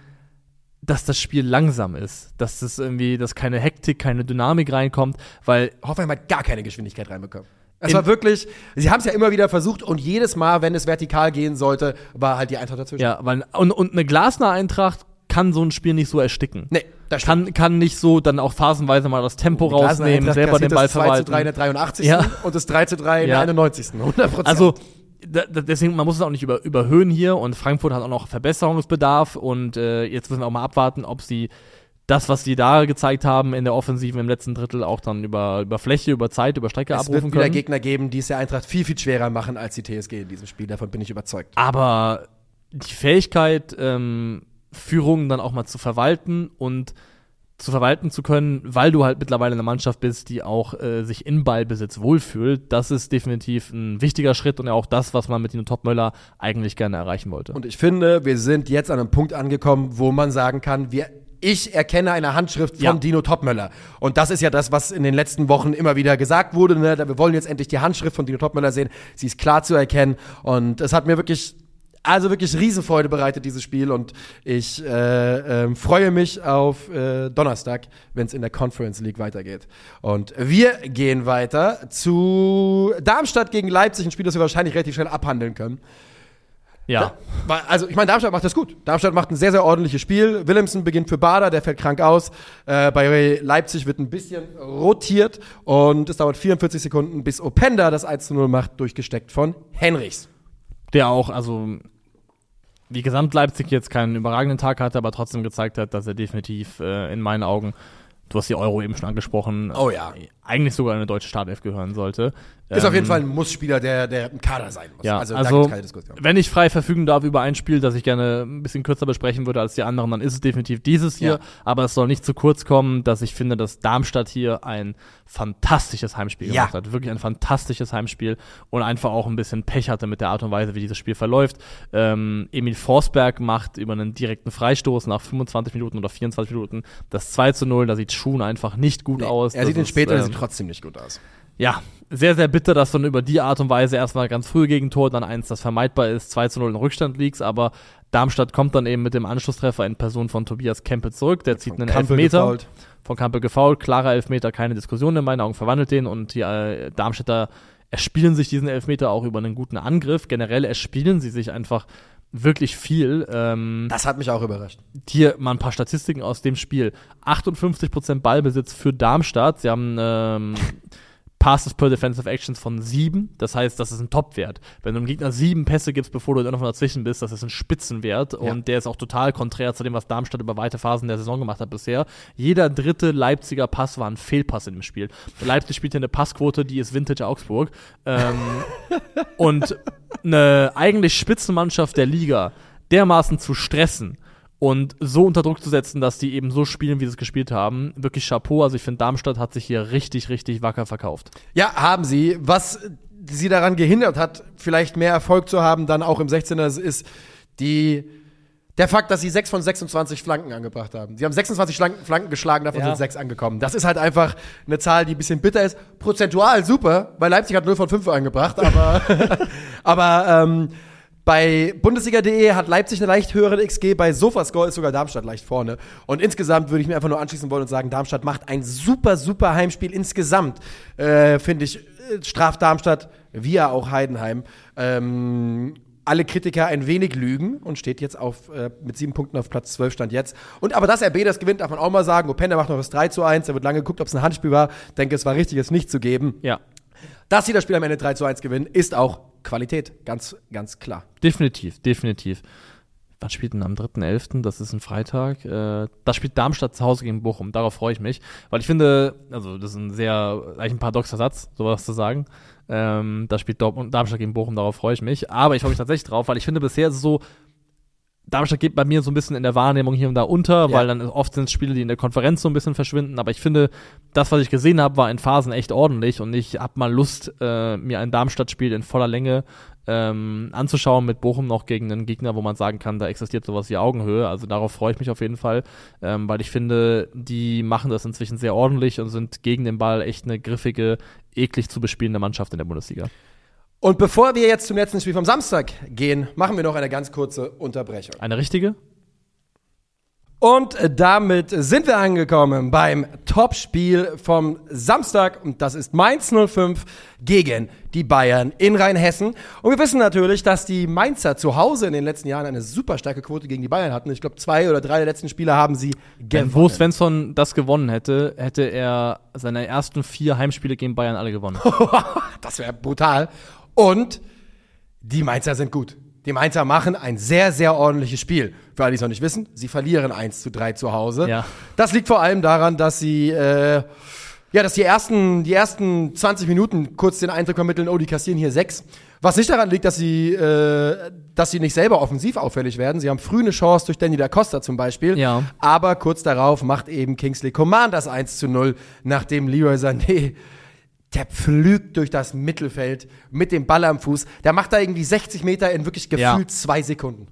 dass das Spiel langsam ist, dass das irgendwie, dass keine Hektik, keine Dynamik reinkommt, weil Hoffenheim hat gar keine Geschwindigkeit reinbekommen. Es war wirklich, sie haben es ja immer wieder versucht und jedes Mal, wenn es vertikal gehen sollte, war halt die Eintracht dazwischen. ja, weil und, und eine Glasner Eintracht kann so ein Spiel nicht so ersticken. Nee, das stimmt. kann, kann nicht so dann auch phasenweise mal das Tempo rausnehmen, selber den Ball das 2 zu 3 in der 83. Ja. und das 3 zu 3 in Ja. der 91. 100 Also da, da, deswegen, man muss es auch nicht über, überhöhen hier und Frankfurt hat auch noch Verbesserungsbedarf und äh, jetzt müssen wir auch mal abwarten, ob sie das, was sie da gezeigt haben in der Offensive im letzten Drittel, auch dann über, über Fläche, über Zeit, über Strecke es wird abrufen wieder können. Gegner geben, die es der Eintracht viel, viel schwerer machen als die TSG in diesem Spiel. Davon bin ich überzeugt. Aber die Fähigkeit, ähm, Führungen dann auch mal zu verwalten und zu verwalten zu können, weil du halt mittlerweile eine Mannschaft bist, die auch äh, sich in Ballbesitz wohlfühlt, das ist definitiv ein wichtiger Schritt und ja auch das, was man mit Dino Topmöller eigentlich gerne erreichen wollte. Und ich finde, wir sind jetzt an einem Punkt angekommen, wo man sagen kann, wir ich erkenne eine Handschrift von Ja. Dino Topmöller. Und das ist ja das, was in den letzten Wochen immer wieder gesagt wurde. Ne? Wir wollen jetzt endlich die Handschrift von Dino Topmöller sehen. Sie ist klar zu erkennen. Und es hat mir wirklich, also wirklich Riesenfreude bereitet, dieses Spiel. Und ich äh, ähm, freue mich auf äh, Donnerstag, wenn es in der Conference League weitergeht. Und wir gehen weiter zu Darmstadt gegen Leipzig, ein Spiel, das wir wahrscheinlich relativ schnell abhandeln können. Ja. Weil- Also, ich meine, Darmstadt macht das gut. Darmstadt macht ein sehr, sehr ordentliches Spiel. Willemsen beginnt für Bader, der fällt krank aus. Äh, bei Leipzig wird ein bisschen rotiert und es dauert 44 Sekunden, bis Openda das 1 zu 0 macht, durchgesteckt von Henrichs. der auch, also wie Gesamt Leipzig jetzt keinen überragenden Tag hatte, aber trotzdem gezeigt hat, dass er definitiv äh, in meinen Augen, du hast die Euro eben schon angesprochen, Oh ja. eigentlich sogar in eine deutsche Startelf gehören sollte. Ist auf jeden Ähm, Fall ein Muss-Spieler, der, der im Kader sein muss. Ja, also, also, wenn ich frei verfügen darf über ein Spiel, das ich gerne ein bisschen kürzer besprechen würde als die anderen, dann ist es definitiv dieses hier. Ja. Aber es soll nicht zu kurz kommen, dass ich finde, dass Darmstadt hier ein fantastisches Heimspiel Ja. gemacht hat. Wirklich ein fantastisches Heimspiel und einfach auch ein bisschen Pech hatte mit der Art und Weise, wie dieses Spiel verläuft. Ähm, Emil Forsberg macht über einen direkten Freistoß nach 25 Minuten oder 24 Minuten das 2 zu 0. Da sieht Schuhen einfach nicht gut aus. er Das sieht ihn später, der ähm, sieht trotzdem nicht gut aus. ja, sehr, sehr bitter, dass dann über die Art und Weise erstmal ganz früh Gegentor, dann eins, das vermeidbar ist, 2 zu 0 in Rückstand liegst, aber Darmstadt kommt dann eben mit dem Anschlusstreffer in Person von Tobias Kempe zurück, der zieht einen Kampel Elfmeter, gefoult. von Kampel gefault, klarer Elfmeter, keine Diskussion in meinen Augen, verwandelt den und die äh, Darmstädter erspielen sich diesen Elfmeter auch über einen guten Angriff, generell erspielen sie sich einfach wirklich viel, ähm, Das hat mich auch überrascht. hier mal ein paar Statistiken aus dem Spiel. 58% Ballbesitz für Darmstadt. Sie haben ähm, Passes per Defensive Actions von sieben. Das heißt, das ist ein Topwert. Wenn du dem Gegner sieben Pässe gibst, bevor du dann noch dazwischen bist, das ist ein Spitzenwert. Und der ist auch total konträr zu dem, was Darmstadt über weite Phasen der Saison gemacht hat bisher. Jeder dritte Leipziger Pass war ein Fehlpass in dem Spiel. Leipzig spielt hier eine Passquote, die ist Vintage Augsburg. Ähm, und eine eigentlich Spitzenmannschaft der Liga dermaßen zu stressen und so unter Druck zu setzen, dass die eben so spielen, wie sie es gespielt haben. Wirklich Chapeau. Also ich finde, Darmstadt hat sich hier richtig, richtig wacker verkauft. Ja, haben sie. Was sie daran gehindert hat, vielleicht mehr Erfolg zu haben, dann auch im 16er, ist die, der Fakt, dass sie 6 von 26 Flanken angebracht haben. Sie haben 26 Flanken, geschlagen, davon Ja. sind 6 angekommen. Das ist halt einfach eine Zahl, die ein bisschen bitter ist. Prozentual super, weil Leipzig hat 0 von 5 angebracht, aber, aber ähm, bei Bundesliga.de hat Leipzig eine leicht höhere XG, bei Sofascore ist sogar Darmstadt leicht vorne. Und insgesamt würde ich mir einfach nur anschließen wollen und sagen, Darmstadt macht ein super, super Heimspiel. Insgesamt, äh, finde ich, äh, straft Darmstadt, ja auch Heidenheim, ähm, alle Kritiker ein wenig lügen und steht jetzt auf, äh, mit sieben Punkten auf Platz 12 stand jetzt. Und aber dass RB das gewinnt, darf man auch mal sagen. Openda macht noch das 3 zu 1. Da wird lange geguckt, ob es ein Handspiel war. Denke, es war richtig, es nicht zu geben. Ja, Dass sie das Spiel am Ende 3 zu 1 gewinnen, ist auch Qualität. Ganz, ganz klar. definitiv, definitiv. Wann spielt denn am 3.11.? Das ist ein Freitag. Äh, da spielt Darmstadt zu Hause gegen Bochum. Darauf freue ich mich. Weil ich finde, also das ist ein sehr, eigentlich ein paradoxer Satz, sowas zu sagen. Ähm, da spielt Dortmund, Darmstadt gegen Bochum, darauf freue ich mich. Aber ich freue mich tatsächlich drauf, weil ich finde, bisher ist es so, Darmstadt geht bei mir so ein bisschen in der Wahrnehmung hier und da unter, Ja. weil dann oft sind es Spiele, die in der Konferenz so ein bisschen verschwinden. Aber ich finde, das, was ich gesehen habe, war in Phasen echt ordentlich und ich habe mal Lust, äh, mir ein Darmstadt-Spiel in voller Länge ähm, anzuschauen mit Bochum noch gegen einen Gegner, wo man sagen kann, da existiert sowas wie Augenhöhe. Also darauf freue ich mich auf jeden Fall, ähm, weil ich finde, die machen das inzwischen sehr ordentlich und sind gegen den Ball echt eine griffige, eklig zu bespielende Mannschaft in der Bundesliga. Und bevor wir jetzt zum letzten Spiel vom Samstag gehen, machen wir noch eine ganz kurze Unterbrechung. Eine richtige? Und damit sind wir angekommen beim Topspiel vom Samstag. Und das ist Mainz 05 gegen die Bayern in Rheinhessen. Und wir wissen natürlich, dass die Mainzer zu Hause in den letzten Jahren eine super starke Quote gegen die Bayern hatten. Ich glaube, zwei oder drei der letzten Spiele haben sie Wenn Bo gewonnen. Svensson das gewonnen hätte, hätte er seine ersten vier Heimspiele gegen Bayern alle gewonnen. das wäre brutal. Und die Mainzer sind gut. Die Mainzer machen ein sehr, sehr ordentliches Spiel. Für alle, die es noch nicht wissen, sie verlieren 1 zu 3 zu Hause. Ja. Das liegt vor allem daran, dass sie, äh, ja, dass die ersten, die ersten 20 Minuten kurz den Eindruck vermitteln, oh, die kassieren hier sechs. Was nicht daran liegt, dass sie, äh, dass sie nicht selber offensiv auffällig werden. Sie haben früh eine Chance durch Danny da Costa zum Beispiel. Ja. Aber kurz darauf macht eben Kingsley Coman das 1 zu 0, nachdem Leroy Sané der pflügt durch das Mittelfeld mit dem Ball am Fuß. Der macht da irgendwie 60 Meter in wirklich Ja. gefühlt zwei Sekunden.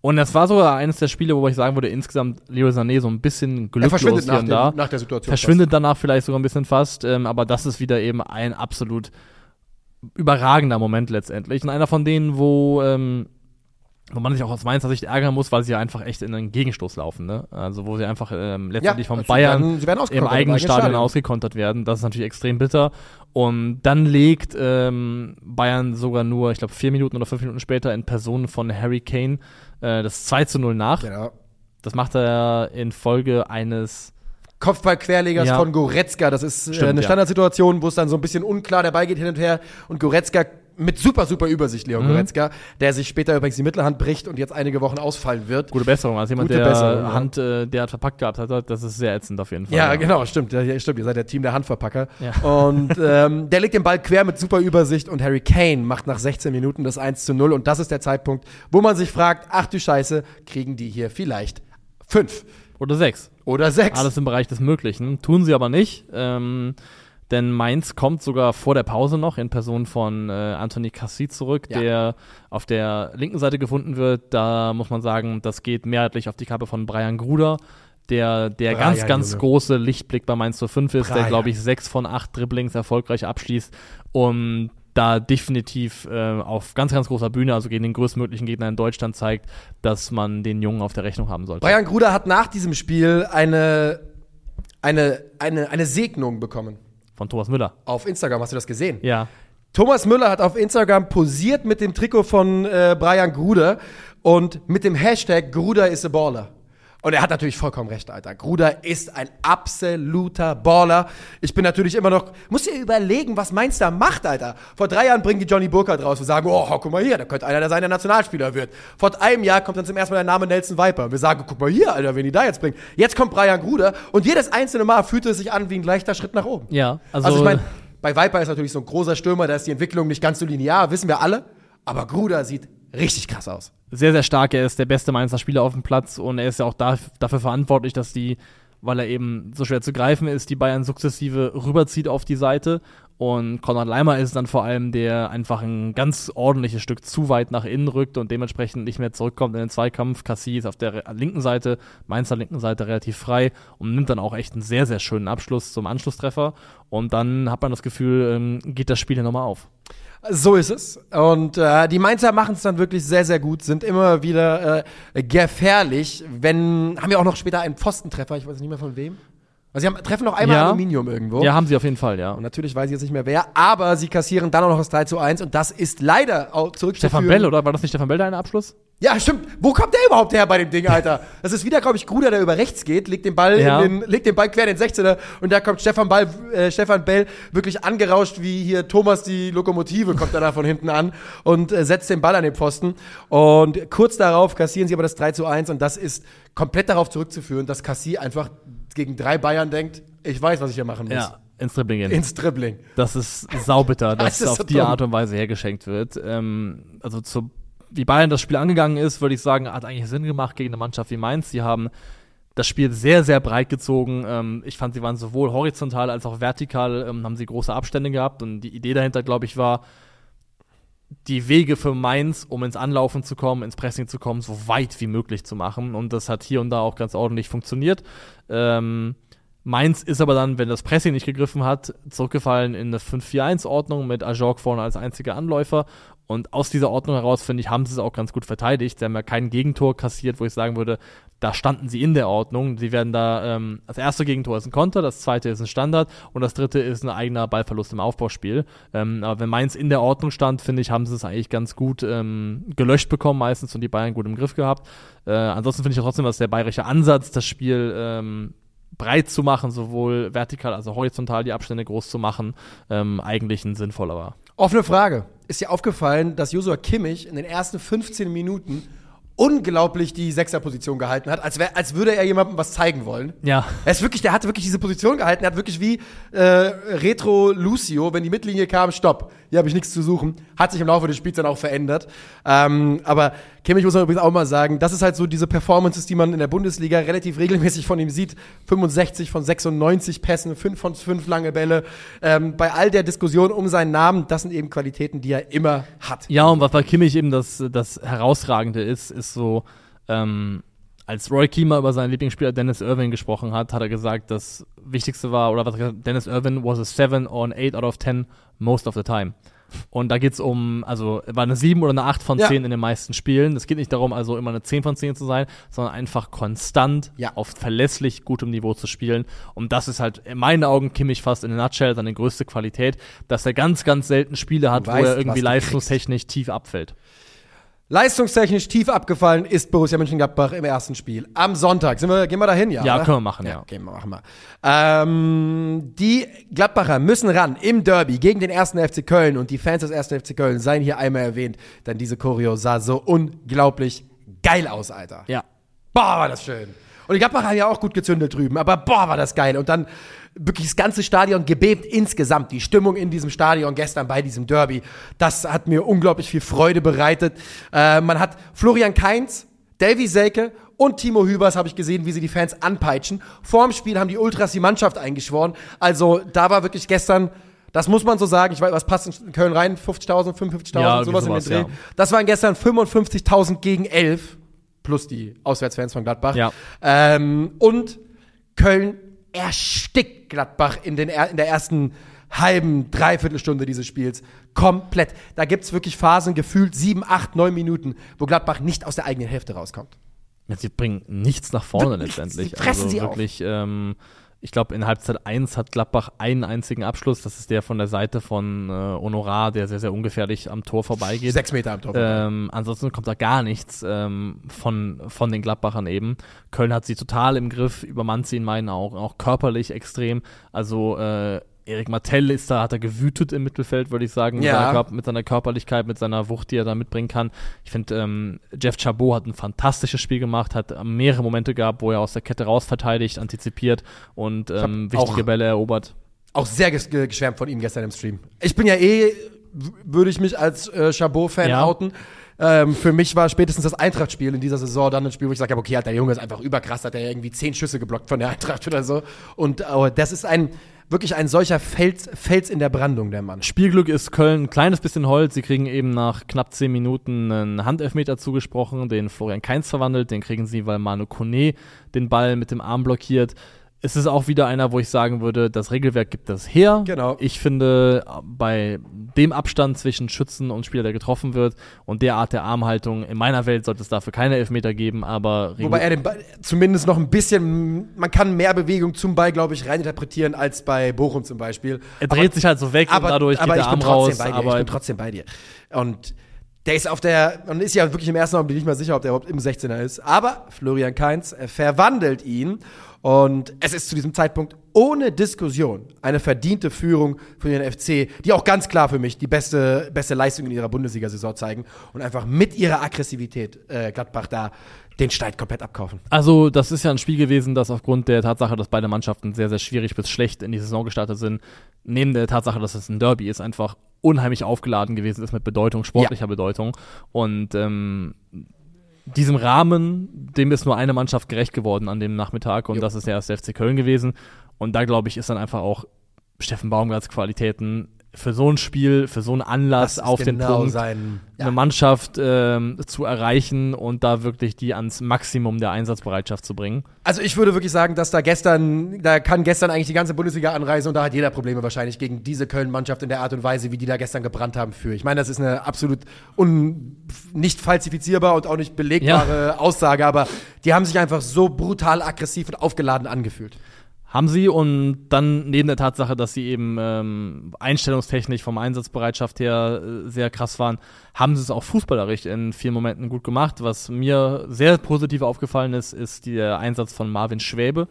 Und das war sogar eines der Spiele, wo ich sagen würde, insgesamt Leo Sané so ein bisschen Er glücklos verschwindet hier nach, dem, da. nach der Situation. Verschwindet danach vielleicht sogar ein bisschen fast, ähm, aber das ist wieder eben ein absolut überragender Moment letztendlich. Und einer von denen, wo, ähm, wo man sich auch aus meiner Sicht ärgern muss, weil sie ja einfach echt in einen Gegenstoß laufen. Ne? Also wo sie einfach ähm, letztendlich vom sie Bayern werden- werden im eigenen Stadion Stadion. ausgekontert werden. Das ist natürlich extrem bitter. Und dann legt ähm, Bayern sogar nur, ich glaube, vier Minuten oder fünf Minuten später in Person von Harry Kane äh, das 2 zu 0 nach. Ja. Das macht er in Folge eines Kopfball-Querlegers Ja. von Goretzka. Das ist äh, Stimmt, eine ja. Standardsituation, wo es dann so ein bisschen unklar, Ball geht hin und her und Goretzka mit super, super Übersicht, Mhm. Leon Goretzka, der sich später übrigens die Mittelhand bricht und jetzt einige Wochen ausfallen wird. Gute Besserung. Also jemand, Gute der Besserung, ja. Hand äh, derart verpackt gehabt hat, das ist sehr ätzend auf jeden Fall. Ja, genau, stimmt. Ja, ja, stimmt. Ihr seid der Team der Handverpacker. Ja. Und ähm, der legt den Ball quer mit super Übersicht und Harry Kane macht nach 16 Minuten das 1 zu 0. Und das ist der Zeitpunkt, wo man sich fragt, ach du Scheiße, kriegen die hier vielleicht fünf Oder sechs. oder sechs? Alles im Bereich des Möglichen. Tun sie aber nicht. Ähm, denn Mainz kommt sogar vor der Pause noch in Person von äh, Anthony Cassi zurück, Ja. der auf der linken Seite gefunden wird. Da muss man sagen, das geht mehrheitlich auf die Kappe von Brian Gruder, der der Brian, ganz, ganz Junge. große Lichtblick bei Mainz 05 ist, der, Brian. glaube ich, sechs von acht Dribblings erfolgreich abschließt. Und da definitiv äh, auf ganz, ganz großer Bühne, also gegen den größtmöglichen Gegner in Deutschland zeigt, dass man den Jungen auf der Rechnung haben sollte. Brian Gruder hat nach diesem Spiel eine, eine, eine, eine Segnung bekommen. Von Thomas Müller. Auf Instagram, hast du das gesehen? Ja. Thomas Müller hat auf Instagram posiert mit dem Trikot von äh, Brian Gruder und mit dem Hashtag Gruder is a Baller. Und er hat natürlich vollkommen recht, Alter. Gruder ist ein absoluter Baller. Ich bin natürlich immer noch, muss dir überlegen, was Mainz da macht, Alter. Vor drei Jahren bringen die Johnny Burkhardt raus und sagen, oh, guck mal hier, da könnte einer der sein, der Nationalspieler wird. Vor einem Jahr kommt dann zum ersten Mal der Name Nelson Viper. Wir sagen, guck mal hier, Alter, wen die da jetzt bringen. Jetzt kommt Brian Gruder und jedes einzelne Mal fühlt es sich an wie ein leichter Schritt nach oben. Ja, also, Also, ich meine, bei Viper ist natürlich so ein großer Stürmer, da ist die Entwicklung nicht ganz so linear, wissen wir alle. Aber Gruder sieht richtig krass aus. sehr, sehr stark. Er ist der beste Mainzer Spieler auf dem Platz und er ist ja auch da, dafür verantwortlich, dass die, weil er eben so schwer zu greifen ist, die Bayern sukzessive rüberzieht auf die Seite. Und Konrad Leimer ist dann vor allem, der einfach ein ganz ordentliches Stück zu weit nach innen rückt und dementsprechend nicht mehr zurückkommt in den Zweikampf. Cassie ist auf der linken Seite, Mainzer linken Seite relativ frei und nimmt dann auch echt einen sehr, sehr schönen Abschluss zum Anschlusstreffer. Und dann hat man das Gefühl, ähm, geht das Spiel hier nochmal auf. So ist es. Und äh, die Mainzer machen es dann wirklich sehr, sehr gut, sind immer wieder äh, gefährlich. Wenn, haben wir auch noch später einen Pfostentreffer, ich weiß nicht mehr von wem. Also sie haben, treffen noch einmal Ja. Aluminium irgendwo. Ja, haben sie auf jeden Fall, ja. Und natürlich weiß ich jetzt nicht mehr wer, aber sie kassieren dann auch noch das 3 zu 1 und das ist leider auch zurückzuführen. Stefan Bell, oder? War das nicht Stefan Bell, dein Abschluss? Ja, stimmt. Wo kommt der überhaupt her bei dem Ding, Alter? Das ist wieder, glaube ich, Gruder, der über rechts geht, legt den Ball, Ja. in den, legt den Ball quer in den 16er und da kommt Stefan, Ball, äh, Stefan Bell wirklich angerauscht wie hier Thomas die Lokomotive, kommt er da von hinten an und äh, setzt den Ball an den Pfosten. Und kurz darauf kassieren sie aber das 3 zu 1 und das ist komplett darauf zurückzuführen, dass Cassie einfach gegen drei Bayern denkt, ich weiß, was ich hier machen muss. Ja, ins Dribbling gehen. Ins Dribbling. Das ist saubitter, dass Das auf so die dumm. Art und Weise hergeschenkt wird. Ähm, also zu, wie Bayern das Spiel angegangen ist, würde ich sagen, hat eigentlich Sinn gemacht gegen eine Mannschaft wie Mainz. Sie haben das Spiel sehr, sehr breit gezogen. Ähm, ich fand, sie waren sowohl horizontal als auch vertikal, ähm, haben sie große Abstände gehabt. Und die Idee dahinter, glaube ich, war, die Wege für Mainz, um ins Anlaufen zu kommen, ins Pressing zu kommen, so weit wie möglich zu machen. Und das hat hier und da auch ganz ordentlich funktioniert. Ähm, Mainz ist aber dann, wenn das Pressing nicht gegriffen hat, zurückgefallen in eine 5-4-1-Ordnung mit Ajorg vorne als einziger Anläufer. Und aus dieser Ordnung heraus, finde ich, haben sie es auch ganz gut verteidigt. Sie haben ja kein Gegentor kassiert, wo ich sagen würde, da standen sie in der Ordnung. Sie werden da, ähm, das erste Gegentor ist ein Konter, das zweite ist ein Standard und das dritte ist ein eigener Ballverlust im Aufbauspiel. Ähm, aber wenn Mainz in der Ordnung stand, finde ich, haben sie es eigentlich ganz gut ähm, gelöscht bekommen meistens und die Bayern gut im Griff gehabt. Äh, ansonsten finde ich trotzdem, dass der bayerische Ansatz, das Spiel ähm, breit zu machen, sowohl vertikal als auch horizontal die Abstände groß zu machen, ähm, eigentlich ein sinnvoller war. Offene Frage. Ist dir aufgefallen, dass Josua Kimmich in den ersten 15 Minuten unglaublich die Sechserposition gehalten hat, als, wär, als würde er jemandem was zeigen wollen? Ja. Er ist wirklich, der hat wirklich diese Position gehalten, er hat wirklich wie äh, Retro Lucio, wenn die Mittellinie kam, stopp, hier habe ich nichts zu suchen. Hat sich im Laufe des Spiels dann auch verändert. Ähm, aber Kimmich muss man übrigens auch mal sagen, das ist halt so diese Performances, die man in der Bundesliga relativ regelmäßig von ihm sieht. 65 von 96 Pässen, 5 von 5 lange Bälle. Ähm, bei all der Diskussion um seinen Namen, das sind eben Qualitäten, die er immer hat. Ja, und was bei Kimmich eben das, das Herausragende ist, ist so, Ähm, als Roy Kiemer über seinen Lieblingsspieler Dennis Irwin gesprochen hat, hat er gesagt, das Wichtigste war, oder was Dennis Irwin was a 7 or an 8 out of 10 most of the time. Und da geht's um, also war eine 7 oder eine 8 von 10 ja. in den meisten Spielen. Es geht nicht darum, also immer eine 10 von 10 zu sein, sondern einfach konstant ja. auf verlässlich gutem Niveau zu spielen. Und das ist halt in meinen Augen Kimmich fast in der Nutshell seine größte Qualität, dass er ganz, ganz selten Spiele hat, weißt, wo er irgendwie leistungstechnisch tief abfällt. Leistungstechnisch tief abgefallen ist Borussia Mönchengladbach im ersten Spiel. Am Sonntag. Sind wir, gehen wir da hin, ja? Ja, oder? können wir machen, ja. ja. Gehen wir, machen wir. Ähm, die Gladbacher müssen ran im Derby gegen den ersten FC Köln und die Fans des ersten FC Köln seien hier einmal erwähnt, denn diese Choreo sah so unglaublich geil aus, Alter. Ja. Boah, war das schön. Und die Gladbacher haben ja auch gut gezündet drüben, aber boah, war das geil. Und dann wirklich das ganze Stadion gebebt insgesamt. Die Stimmung in diesem Stadion gestern bei diesem Derby, das hat mir unglaublich viel Freude bereitet. Äh, man hat Florian Kainz, Davy Selke und Timo Hübers habe ich gesehen, wie sie die Fans anpeitschen. Vorm Spiel haben die Ultras die Mannschaft eingeschworen. Also da war wirklich gestern das muss man so sagen. Ich weiß, was passt in Köln rein? 50.000, 55.000, ja, sowas, sowas, in den Dreh. Ja. Das waren gestern 55.000 gegen 11. Plus die Auswärtsfans von Gladbach. Ja. Ähm, und Köln erstickt Gladbach in, den, in der ersten halben, dreiviertel dieses Spiels. Komplett. Da gibt es wirklich Phasen, gefühlt sieben, acht, neun Minuten, wo Gladbach nicht aus der eigenen Hälfte rauskommt. Ja, sie bringen nichts nach vorne letztendlich. Sie fressen also sie wirklich, ähm, ich glaube, in Halbzeit 1 hat Gladbach einen einzigen Abschluss. Das ist der von der Seite von äh, Honorar, der sehr, sehr ungefährlich am Tor vorbeigeht. Sechs Meter am Tor. Ähm, ansonsten kommt da gar nichts ähm, von, von den Gladbachern eben. Köln hat sie total im Griff, übermannt sie in meinen Augen auch körperlich extrem. Also äh, Erik Martell ist da, hat er gewütet im Mittelfeld, würde ich sagen, mit, ja. seiner mit, seiner Körperlichkeit, mit seiner Wucht, die er da mitbringen kann. Ich finde, ähm, Jeff Chabot hat ein fantastisches Spiel gemacht, hat mehrere Momente gehabt, wo er aus der Kette raus verteidigt, antizipiert und ähm, wichtige Bälle erobert. Auch sehr ges geschwärmt von ihm gestern im Stream. Ich bin ja eh, würde ich mich als äh, Chabot-Fan ja. outen. Ähm, für mich war spätestens das Eintracht-Spiel in dieser Saison dann ein Spiel, wo ich sage, okay, hat der Junge ist einfach überkrass, hat er irgendwie zehn Schüsse geblockt von der Eintracht oder so. Und oh, das ist ein, wirklich ein solcher Fels, Fels in der Brandung, der Mann. Spielglück ist Köln ein kleines bisschen Holz. Sie kriegen eben nach knapp zehn Minuten einen Handelfmeter zugesprochen, den Florian Kainz verwandelt. Den kriegen sie, weil Manu Kone den Ball mit dem Arm blockiert es ist auch wieder einer, wo ich sagen würde, das Regelwerk gibt das her. Genau. Ich finde, bei dem Abstand zwischen Schützen und Spieler, der getroffen wird und der Art der Armhaltung, in meiner Welt sollte es dafür keine Elfmeter geben, aber Wobei er den Ball zumindest noch ein bisschen, man kann mehr Bewegung zum Ball, glaube ich, reininterpretieren als bei Bochum zum Beispiel. Er dreht aber, sich halt so weg aber, und dadurch aber geht der Arm raus. aber ich bin trotzdem bei dir. Und der ist auf der, man ist ja wirklich im ersten Augenblick nicht mal sicher, ob der überhaupt im 16er ist. Aber Florian Kainz verwandelt ihn und es ist zu diesem Zeitpunkt ohne Diskussion eine verdiente Führung für den FC, die auch ganz klar für mich die beste, beste Leistung in ihrer Bundesliga-Saison zeigen und einfach mit ihrer Aggressivität äh, Gladbach da den Streit komplett abkaufen. Also, das ist ja ein Spiel gewesen, das aufgrund der Tatsache, dass beide Mannschaften sehr, sehr schwierig bis schlecht in die Saison gestartet sind, neben der Tatsache, dass es ein Derby ist, einfach unheimlich aufgeladen gewesen ist mit Bedeutung, sportlicher ja. Bedeutung. Und ähm, diesem Rahmen, dem ist nur eine Mannschaft gerecht geworden an dem Nachmittag und jo. das ist der erste FC Köln gewesen. Und da glaube ich, ist dann einfach auch Steffen Baumgarts Qualitäten für so ein Spiel, für so einen Anlass auf genau den Punkt, sein, ja. eine Mannschaft ähm, zu erreichen und da wirklich die ans Maximum der Einsatzbereitschaft zu bringen. Also ich würde wirklich sagen, dass da gestern, da kann gestern eigentlich die ganze Bundesliga anreisen und da hat jeder Probleme wahrscheinlich gegen diese Köln-Mannschaft in der Art und Weise, wie die da gestern gebrannt haben für. Ich meine, das ist eine absolut un nicht falsifizierbar und auch nicht belegbare ja. Aussage, aber die haben sich einfach so brutal aggressiv und aufgeladen angefühlt. Haben sie und dann neben der Tatsache, dass sie eben ähm, einstellungstechnisch vom Einsatzbereitschaft her äh, sehr krass waren, haben sie es auch fußballerisch in vielen Momenten gut gemacht. Was mir sehr positiv aufgefallen ist, ist der Einsatz von Marvin Schwäbe,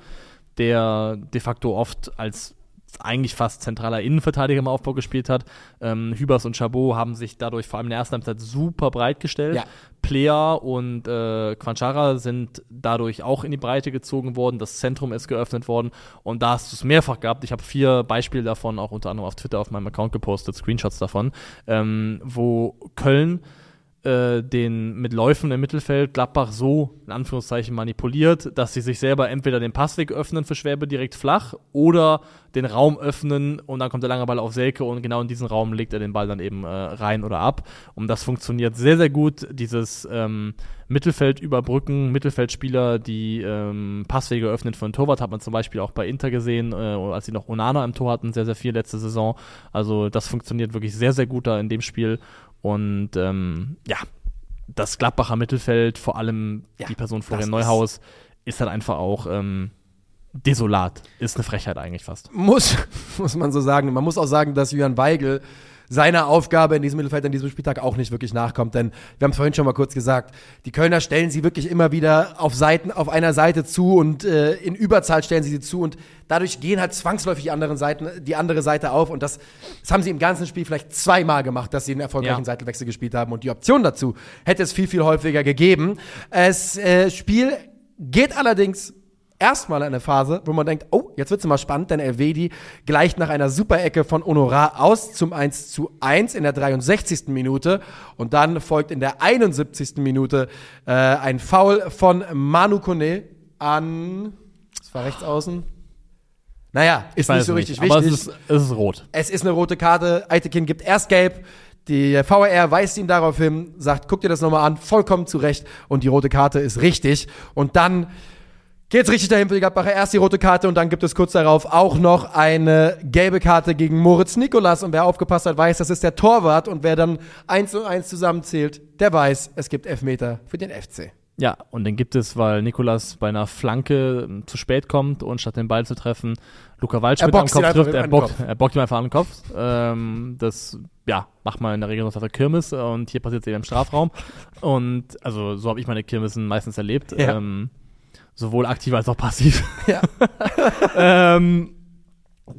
der de facto oft als eigentlich fast zentraler Innenverteidiger im Aufbau gespielt hat. Ähm, Hübers und Chabot haben sich dadurch vor allem in der ersten Halbzeit super breit gestellt. Ja. Player und äh, Quanchara sind dadurch auch in die Breite gezogen worden. Das Zentrum ist geöffnet worden und da hast du es mehrfach gehabt. Ich habe vier Beispiele davon, auch unter anderem auf Twitter auf meinem Account gepostet, Screenshots davon, ähm, wo Köln äh, den mit Läufen im Mittelfeld Gladbach so in Anführungszeichen manipuliert, dass sie sich selber entweder den Passweg öffnen für Schwäbe direkt flach oder den Raum öffnen und dann kommt der lange Ball auf Selke und genau in diesen Raum legt er den Ball dann eben äh, rein oder ab. Und das funktioniert sehr, sehr gut, dieses ähm, Mittelfeld überbrücken, Mittelfeldspieler, die ähm, Passwege öffnen für einen Torwart, hat man zum Beispiel auch bei Inter gesehen, äh, als sie noch Onana im Tor hatten, sehr, sehr viel letzte Saison. Also das funktioniert wirklich sehr, sehr gut da in dem Spiel. Und ähm, ja, das Gladbacher Mittelfeld, vor allem Ja, die Person Florian ist- Neuhaus, ist halt einfach auch ähm, desolat. Ist eine Frechheit eigentlich fast. muss, muss man so sagen. Man muss auch sagen, dass Julian Weigel seiner Aufgabe in diesem Mittelfeld an diesem Spieltag auch nicht wirklich nachkommt, denn wir haben es vorhin schon mal kurz gesagt, die Kölner stellen sie wirklich immer wieder auf Seiten, auf einer Seite zu und äh, in Überzahl stellen sie sie zu und dadurch gehen halt zwangsläufig die anderen Seiten, die andere Seite auf und das, das haben sie im ganzen Spiel vielleicht zweimal gemacht, dass sie einen erfolgreichen Ja. Seitenwechsel gespielt haben und die Option dazu hätte es viel, viel häufiger gegeben. Das äh, Spiel geht allerdings erstmal eine Phase, wo man denkt, oh, jetzt wird's mal spannend, denn Elvedi gleicht nach einer Super-Ecke von Honorar aus zum 1 zu 1 in der 63. Minute und dann folgt in der 71. Minute äh, ein Foul von Manu Kone an, das war rechts außen. Naja, ist nicht so richtig aber wichtig. es ist, es ist rot. Es ist eine rote Karte. Eitekin gibt erst gelb. Die VAR weist ihn darauf hin, sagt, guck dir das nochmal an, vollkommen zu Recht. Und die rote Karte ist richtig. Und dann geht's richtig dahin für die Gladbacher. Erst die rote Karte und dann gibt es kurz darauf auch noch eine gelbe Karte gegen Moritz Nikolas. Und wer aufgepasst hat, weiß, das ist der Torwart. Und wer dann eins und eins zusammenzählt, der weiß, es gibt Elfmeter für den FC. Ja, und den gibt es, weil Nikolas bei einer Flanke ähm, zu spät kommt und statt den Ball zu treffen, Luca Waldschmidt am Kopf trifft. Er bockt, Kopf. er bockt ihm einfach an den Kopf. Ähm, das, ja, macht man in der Regel noch auf der Kirmes und hier passiert es eben im Strafraum. Und also so habe ich meine Kirmesen meistens erlebt. Ja. Ähm, sowohl aktiv als auch passiv. Ja. ähm,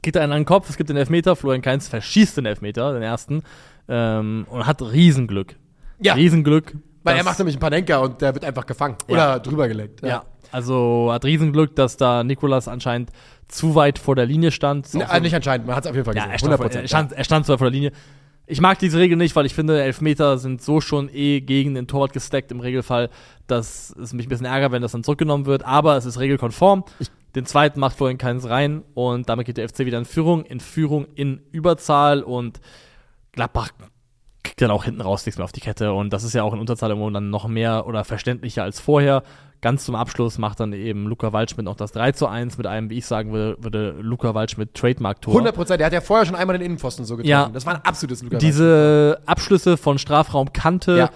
geht er in den Kopf, es gibt den Elfmeter, Florian Kainz verschießt den Elfmeter, den ersten, ähm, und hat Riesenglück. Ja. Riesenglück. Weil er macht nämlich einen Panenka und der wird einfach gefangen. Ja. Oder drüber gelenkt. Ja. also hat Riesenglück, dass da Nikolas anscheinend zu weit vor der Linie stand. Ne, so- nicht anscheinend, man hat es auf jeden Fall ja, gesehen. er stand, vor, er, 100%, stand, er stand zu weit vor der Linie. Ich mag diese Regel nicht, weil ich finde, Elfmeter sind so schon eh gegen den Torwart gesteckt im Regelfall, dass es mich ein bisschen ärgert, wenn das dann zurückgenommen wird. Aber es ist regelkonform. Den zweiten macht vorhin keins rein und damit geht der FC wieder in Führung, in Führung in Überzahl und Gladbach kriegt dann auch hinten raus nichts mehr auf die Kette und das ist ja auch in Unterzahl irgendwo dann noch mehr oder verständlicher als vorher. Ganz zum Abschluss macht dann eben Luca Waldschmidt noch das 3 zu 1 mit einem, wie ich sagen würde, würde Luca Waldschmidt Trademark-Tor. 100 Prozent. Der hat ja vorher schon einmal den Innenpfosten so getroffen. Ja. Das war ein absolutes Luca Diese Abschlüsse von Strafraumkante, Ja.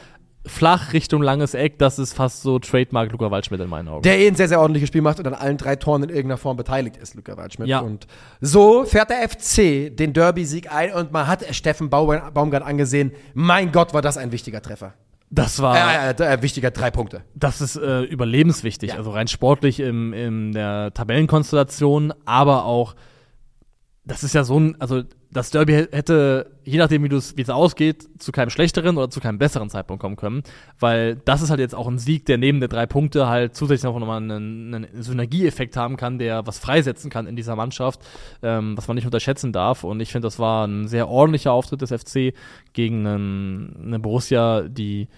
flach Richtung langes Eck, das ist fast so Trademark Luca Waldschmidt in meinen Augen. Der eh ein sehr, sehr ordentliches Spiel macht und an allen drei Toren in irgendeiner Form beteiligt ist, Luca Waldschmidt. Ja. Und so fährt der FC den Derby-Sieg ein und man hat Steffen Baum- Baumgart angesehen. Mein Gott, war das ein wichtiger Treffer. Das war, Äh, äh, äh, wichtiger drei Punkte. das ist äh, überlebenswichtig, Ja. also rein sportlich im, in der Tabellenkonstellation, aber auch, das ist ja so ein, also das Derby hä- hätte, je nachdem wie es ausgeht, zu keinem schlechteren oder zu keinem besseren Zeitpunkt kommen können, weil das ist halt jetzt auch ein Sieg, der neben der drei Punkte halt zusätzlich noch mal einen, einen Synergieeffekt haben kann, der was freisetzen kann in dieser Mannschaft, ähm, was man nicht unterschätzen darf. Und ich finde, das war ein sehr ordentlicher Auftritt des FC gegen einen, eine Borussia, die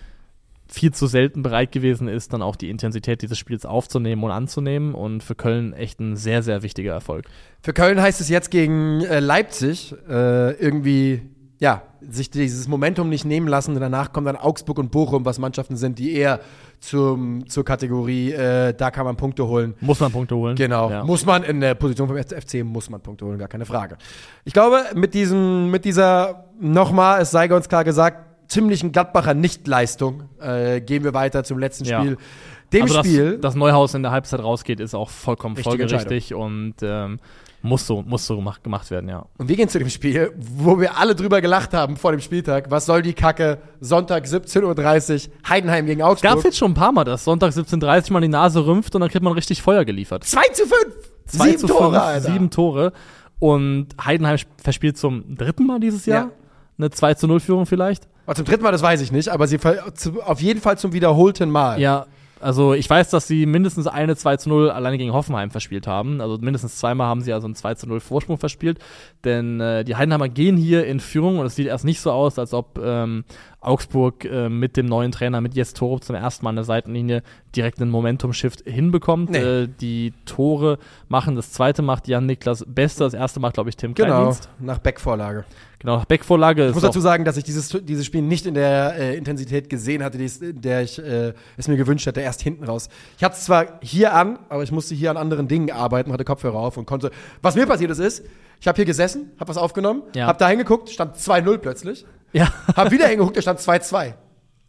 viel zu selten bereit gewesen ist, dann auch die Intensität dieses Spiels aufzunehmen und anzunehmen. Und für Köln echt ein sehr, sehr wichtiger Erfolg. Für Köln heißt es jetzt gegen äh, Leipzig äh, irgendwie, ja, sich dieses Momentum nicht nehmen lassen. Und danach kommen dann Augsburg und Bochum, was Mannschaften sind, die eher zum, zur Kategorie, äh, da kann man Punkte holen. Muss man Punkte holen. Genau. Ja. Muss man in der Position vom FC muss man Punkte holen, gar keine Frage. Ich glaube, mit diesem, mit dieser, nochmal, es sei ganz klar gesagt, ziemlichen Gladbacher Nichtleistung, äh, gehen wir weiter zum letzten Ja. Spiel. Dem also, Spiel. Dass, dass Neuhaus in der Halbzeit rausgeht, ist auch vollkommen folgerichtig und ähm, muss so, muss so gemacht, gemacht werden, ja. und wir gehen zu dem Spiel, wo wir alle drüber gelacht haben vor dem Spieltag. Was soll die Kacke? Sonntag 17.30 Uhr, Heidenheim gegen Gab Augsburg. jetzt schon ein paar Mal, dass Sonntag 17.30 mal die Nase rümpft und dann kriegt man richtig Feuer geliefert. 2 zu 5! Zwei Sieben zu Tore, fünf, Alter. sieben Tore. Und Heidenheim sp- verspielt zum dritten Mal dieses Jahr. Ja. Eine 2 zu 0 Führung vielleicht. Aber zum dritten Mal, das weiß ich nicht, aber sie auf jeden Fall zum wiederholten Mal. Ja, also ich weiß, dass sie mindestens eine 2 zu 0 alleine gegen Hoffenheim verspielt haben. Also mindestens zweimal haben sie also einen 2 zu 0 Vorsprung verspielt. Denn äh, die Heidenheimer gehen hier in Führung und es sieht erst nicht so aus, als ob ähm, Augsburg äh, mit dem neuen Trainer, mit Jes Torup zum ersten Mal an der Seitenlinie direkt einen Momentum-Shift hinbekommt. Nee. Äh, die Tore machen, das zweite macht Jan-Niklas Beste, das erste macht, glaube ich, Tim Genau, Kleindienst. nach Backvorlage. Genau, Backvorlage. Ich ist muss auch- dazu sagen, dass ich dieses, dieses Spiel nicht in der äh, Intensität gesehen hatte, die es- der ich äh, es mir gewünscht hätte, erst hinten raus. Ich hatte es zwar hier an, aber ich musste hier an anderen Dingen arbeiten, hatte Kopfhörer auf und konnte. Was mir passiert ist, ist, ich habe hier gesessen, habe was aufgenommen, Ja. habe da hingeguckt, stand 2-0 plötzlich, ja. habe wieder hingeguckt, da stand 2-2.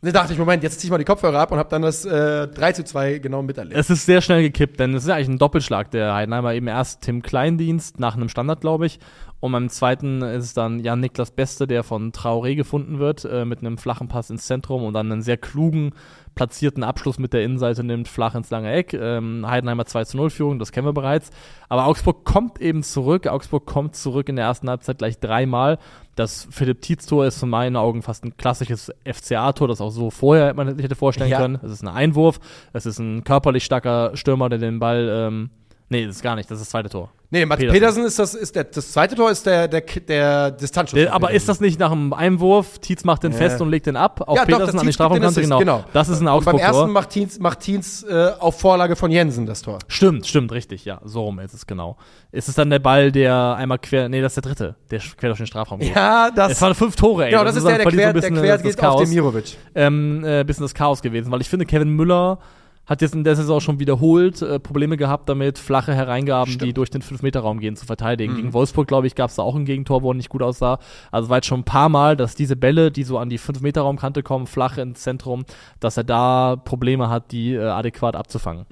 Und dann dachte ich, Moment, jetzt zieh ich mal die Kopfhörer ab und habe dann das äh, 3 zu 2 genau miterlebt. Es ist sehr schnell gekippt, denn es ist ja eigentlich ein Doppelschlag der Heidenheimer. Eben erst Tim Kleindienst nach einem Standard, glaube ich. Und beim zweiten ist es dann Jan-Niklas Beste, der von Traoré gefunden wird, äh, mit einem flachen Pass ins Zentrum und dann einen sehr klugen, platzierten Abschluss mit der Innenseite nimmt, flach ins lange Eck. Ähm, Heidenheimer 2 zu 0 Führung, das kennen wir bereits. Aber Augsburg kommt eben zurück. Augsburg kommt zurück in der ersten Halbzeit gleich dreimal. Das Philipp Tietz-Tor ist in meinen Augen fast ein klassisches FCA-Tor, das auch so vorher man sich hätte vorstellen Ja. können. Es ist ein Einwurf, es ist ein körperlich starker Stürmer, der den Ball, ähm, nee, das ist gar nicht, das ist das zweite Tor. nee, Mats Petersen. Petersen, ist das, ist der, das zweite Tor ist der, der, der Distanzschuss. Von aber Petersen. ist das nicht nach einem Einwurf, Tietz macht den Ja. fest und legt den ab, auf Ja, doch, Petersen das an die Tietz Strafraumkante, genau. genau. Das ist ein Und beim ersten macht Teens, macht Teens äh, auf Vorlage von Jensen das Tor. Stimmt, stimmt, richtig, ja, so rum ist es genau. Ist es dann der Ball, der einmal quer, nee, das ist der dritte, der quer durch den Strafraum geht. Ja, das. Es waren fünf Tore, ey. genau, das, ist der, der so quer, ein bisschen der quer das- das geht auf. Demirovic. ähm, äh, bisschen das Chaos gewesen, weil ich finde, Kevin Müller hat jetzt in der Saison schon wiederholt äh, Probleme gehabt damit, flache Hereingaben, die durch den 5-Meter-Raum gehen, zu verteidigen. Gegen Wolfsburg, glaube ich, gab es da auch ein Gegentor, wo er nicht gut aussah. Also war jetzt schon ein paar Mal, dass diese Bälle, die so an die 5-Meter-Raumkante kommen, flach ins Zentrum, dass er da Probleme hat, die äh, adäquat abzufangen.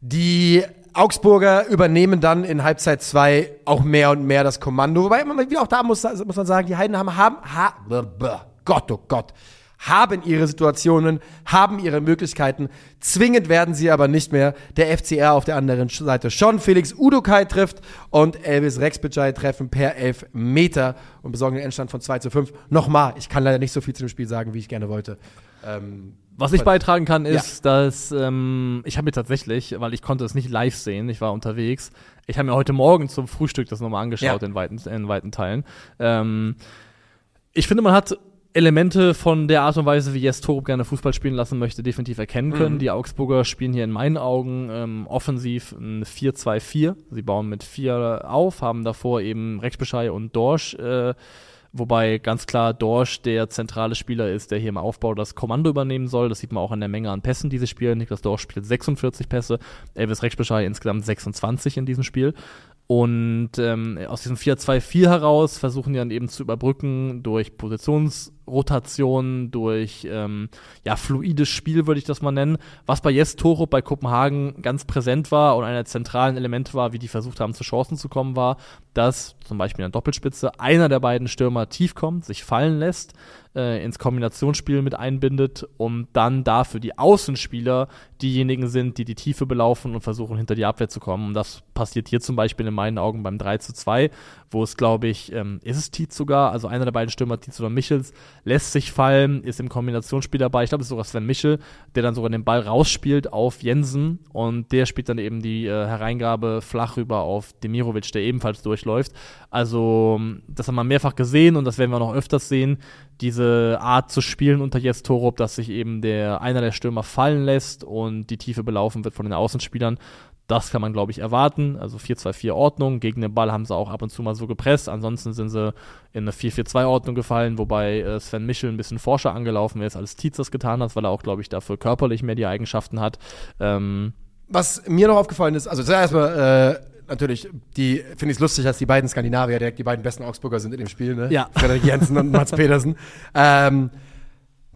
Die Augsburger übernehmen dann in Halbzeit 2 auch mehr und mehr das Kommando. Wobei man wie auch da muss, muss man sagen, die Heidenheimer haben, ha, Gott, oh Gott, haben ihre Situationen, haben ihre Möglichkeiten. Zwingend werden sie aber nicht mehr. Der FCR auf der anderen Seite schon. Felix Udokai trifft und Elvis Rexbitschei treffen per 11 Meter und besorgen den Endstand von 2 zu 5. Nochmal, ich kann leider nicht so viel zu dem Spiel sagen, wie ich gerne wollte. Ähm, Was ich beitragen kann, ist, dass ähm, ich habe mir tatsächlich, weil ich konnte es nicht live sehen, ich war unterwegs, ich habe mir heute Morgen zum Frühstück das nochmal angeschaut Ja. in, weiten, in weiten Teilen. Ähm, ich finde, man hat Elemente von der Art und Weise, wie Jes Torup gerne Fußball spielen lassen möchte, definitiv erkennen können. Die Augsburger spielen hier in meinen Augen ähm, offensiv ein 4-2-4. Sie bauen mit vier auf, haben davor eben Rexbeschei und Dorsch äh, Wobei ganz klar Dorsch der zentrale Spieler ist, der hier im Aufbau das Kommando übernehmen soll. Das sieht man auch an der Menge an Pässen, die sie spielen. Niklas Dorsch spielt 46 Pässe, Elvis Rexbeschei insgesamt 26 in diesem Spiel. Und ähm, aus diesem 4-2-4 heraus versuchen die dann eben zu überbrücken durch Positionsrotation, durch ähm, ja, fluides Spiel, würde ich das mal nennen. Was bei Jes Torup bei Kopenhagen ganz präsent war und einer der zentralen Elemente war, wie die versucht haben, zu Chancen zu kommen, war, dass zum Beispiel in der Doppelspitze einer der beiden Stürmer tief kommt, sich fallen lässt, äh, ins Kombinationsspiel mit einbindet und dann dafür die Außenspieler diejenigen sind, die die Tiefe belaufen und versuchen, hinter die Abwehr zu kommen. Und das passiert hier zum Beispiel in meinen Augen beim 3 zu 2, wo es, glaube ich, ähm, ist es Tietz sogar, also einer der beiden Stürmer, Tietz oder Michels, lässt sich fallen, ist im Kombinationsspiel dabei. Ich glaube, es ist sogar Sven Michel, der dann sogar den Ball rausspielt auf Jensen und der spielt dann eben die äh, Hereingabe flach rüber auf Demirovic, der ebenfalls durchläuft. Also, das haben wir mehrfach gesehen und das werden wir noch öfters sehen, diese Art zu spielen unter Jes Torup, dass sich eben der einer der Stürmer fallen lässt und die Tiefe belaufen wird von den Außenspielern. Das kann man, glaube ich, erwarten. Also 4-2-4 Ordnung. Gegen den Ball haben sie auch ab und zu mal so gepresst. Ansonsten sind sie in eine 4-4-2 Ordnung gefallen, wobei äh, Sven Michel ein bisschen forscher angelaufen ist, als Tietz das getan hat, weil er auch, glaube ich, dafür körperlich mehr die Eigenschaften hat. Ähm, Was mir noch aufgefallen ist, also zuerst mal, äh, natürlich, die finde ich es lustig, dass die beiden Skandinavier direkt die beiden besten Augsburger sind in dem Spiel, ne? Ja. Frederik Jensen und Mats Petersen. Ähm,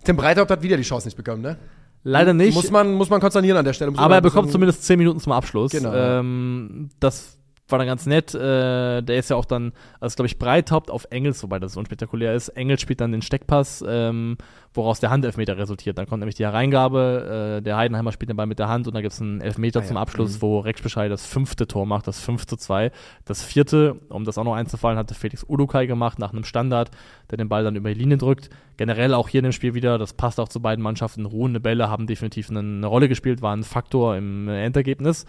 Tim Breithaupt hat wieder die Chance nicht bekommen, ne? Leider nicht. Muss man, muss man konsternieren an der Stelle. Muss Aber er bekommt zumindest 10 Minuten zum Abschluss. Genau. Ähm, das war dann ganz nett. Äh, der ist ja auch dann, also glaube ich, Breithaupt auf Engels, wobei das so unspektakulär ist. Engels spielt dann den Steckpass, ähm, woraus der Handelfmeter resultiert. Dann kommt nämlich die Hereingabe, äh, der Heidenheimer spielt den Ball mit der Hand und dann gibt es einen Elfmeter Ah, ja. zum Abschluss, Mhm. wo Rex Bescheid das fünfte Tor macht, das 5 zu 2. Das vierte, um das auch noch einzufallen, hatte Felix Udukai gemacht nach einem Standard, der den Ball dann über die Linie drückt. Generell auch hier in dem Spiel wieder, das passt auch zu beiden Mannschaften. Ruhende Bälle haben definitiv eine, eine Rolle gespielt, waren ein Faktor im äh, Endergebnis.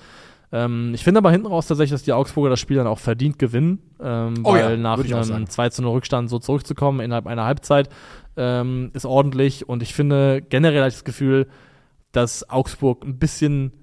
Ähm, ich finde aber hinten raus tatsächlich, dass die Augsburger das Spiel dann auch verdient gewinnen, ähm, Oh weil ja, nach einem sagen. 2 zu 0 Rückstand so zurückzukommen innerhalb einer Halbzeit ähm, ist ordentlich und ich finde generell habe ich das Gefühl, dass Augsburg ein bisschen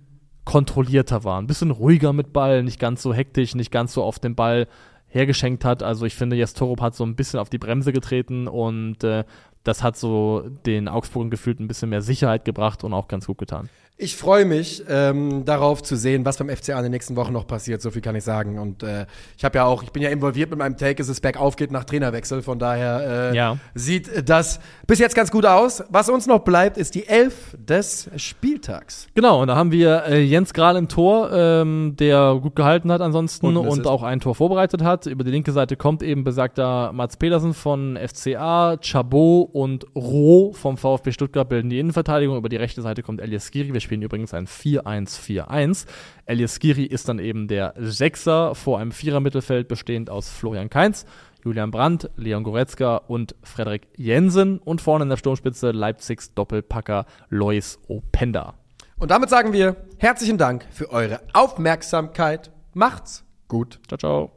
kontrollierter war, ein bisschen ruhiger mit Ball, nicht ganz so hektisch, nicht ganz so auf den Ball hergeschenkt hat. Also ich finde, Jes Torup hat so ein bisschen auf die Bremse getreten und äh, das hat so den Augsburgern gefühlt ein bisschen mehr Sicherheit gebracht und auch ganz gut getan. Ich freue mich ähm, darauf zu sehen, was beim FCA in den nächsten Wochen noch passiert. So viel kann ich sagen. Und äh, ich habe ja auch, ich bin ja involviert mit meinem Take, dass es bergauf geht nach Trainerwechsel. Von daher äh, Ja. sieht das bis jetzt ganz gut aus. Was uns noch bleibt, ist die Elf des Spieltags. Genau, und da haben wir äh, Jens Grahl im Tor, ähm, der gut gehalten hat ansonsten Und und, auch ein Tor vorbereitet hat. Über die linke Seite kommt eben besagter Mats Pedersen von FCA, Chabot und Roh vom VfB Stuttgart bilden die Innenverteidigung. Über die rechte Seite kommt Elias Skiri. Wir spielen übrigens ein 4-1-4-1. Elias Skiri ist dann eben der Sechser vor einem Vierer-Mittelfeld bestehend aus Florian Kainz, Julian Brandt, Leon Goretzka und Frederik Jensen und vorne in der Sturmspitze Leipzigs Doppelpacker Lois Openda. Und damit sagen wir herzlichen Dank für eure Aufmerksamkeit. Macht's gut. Ciao, ciao.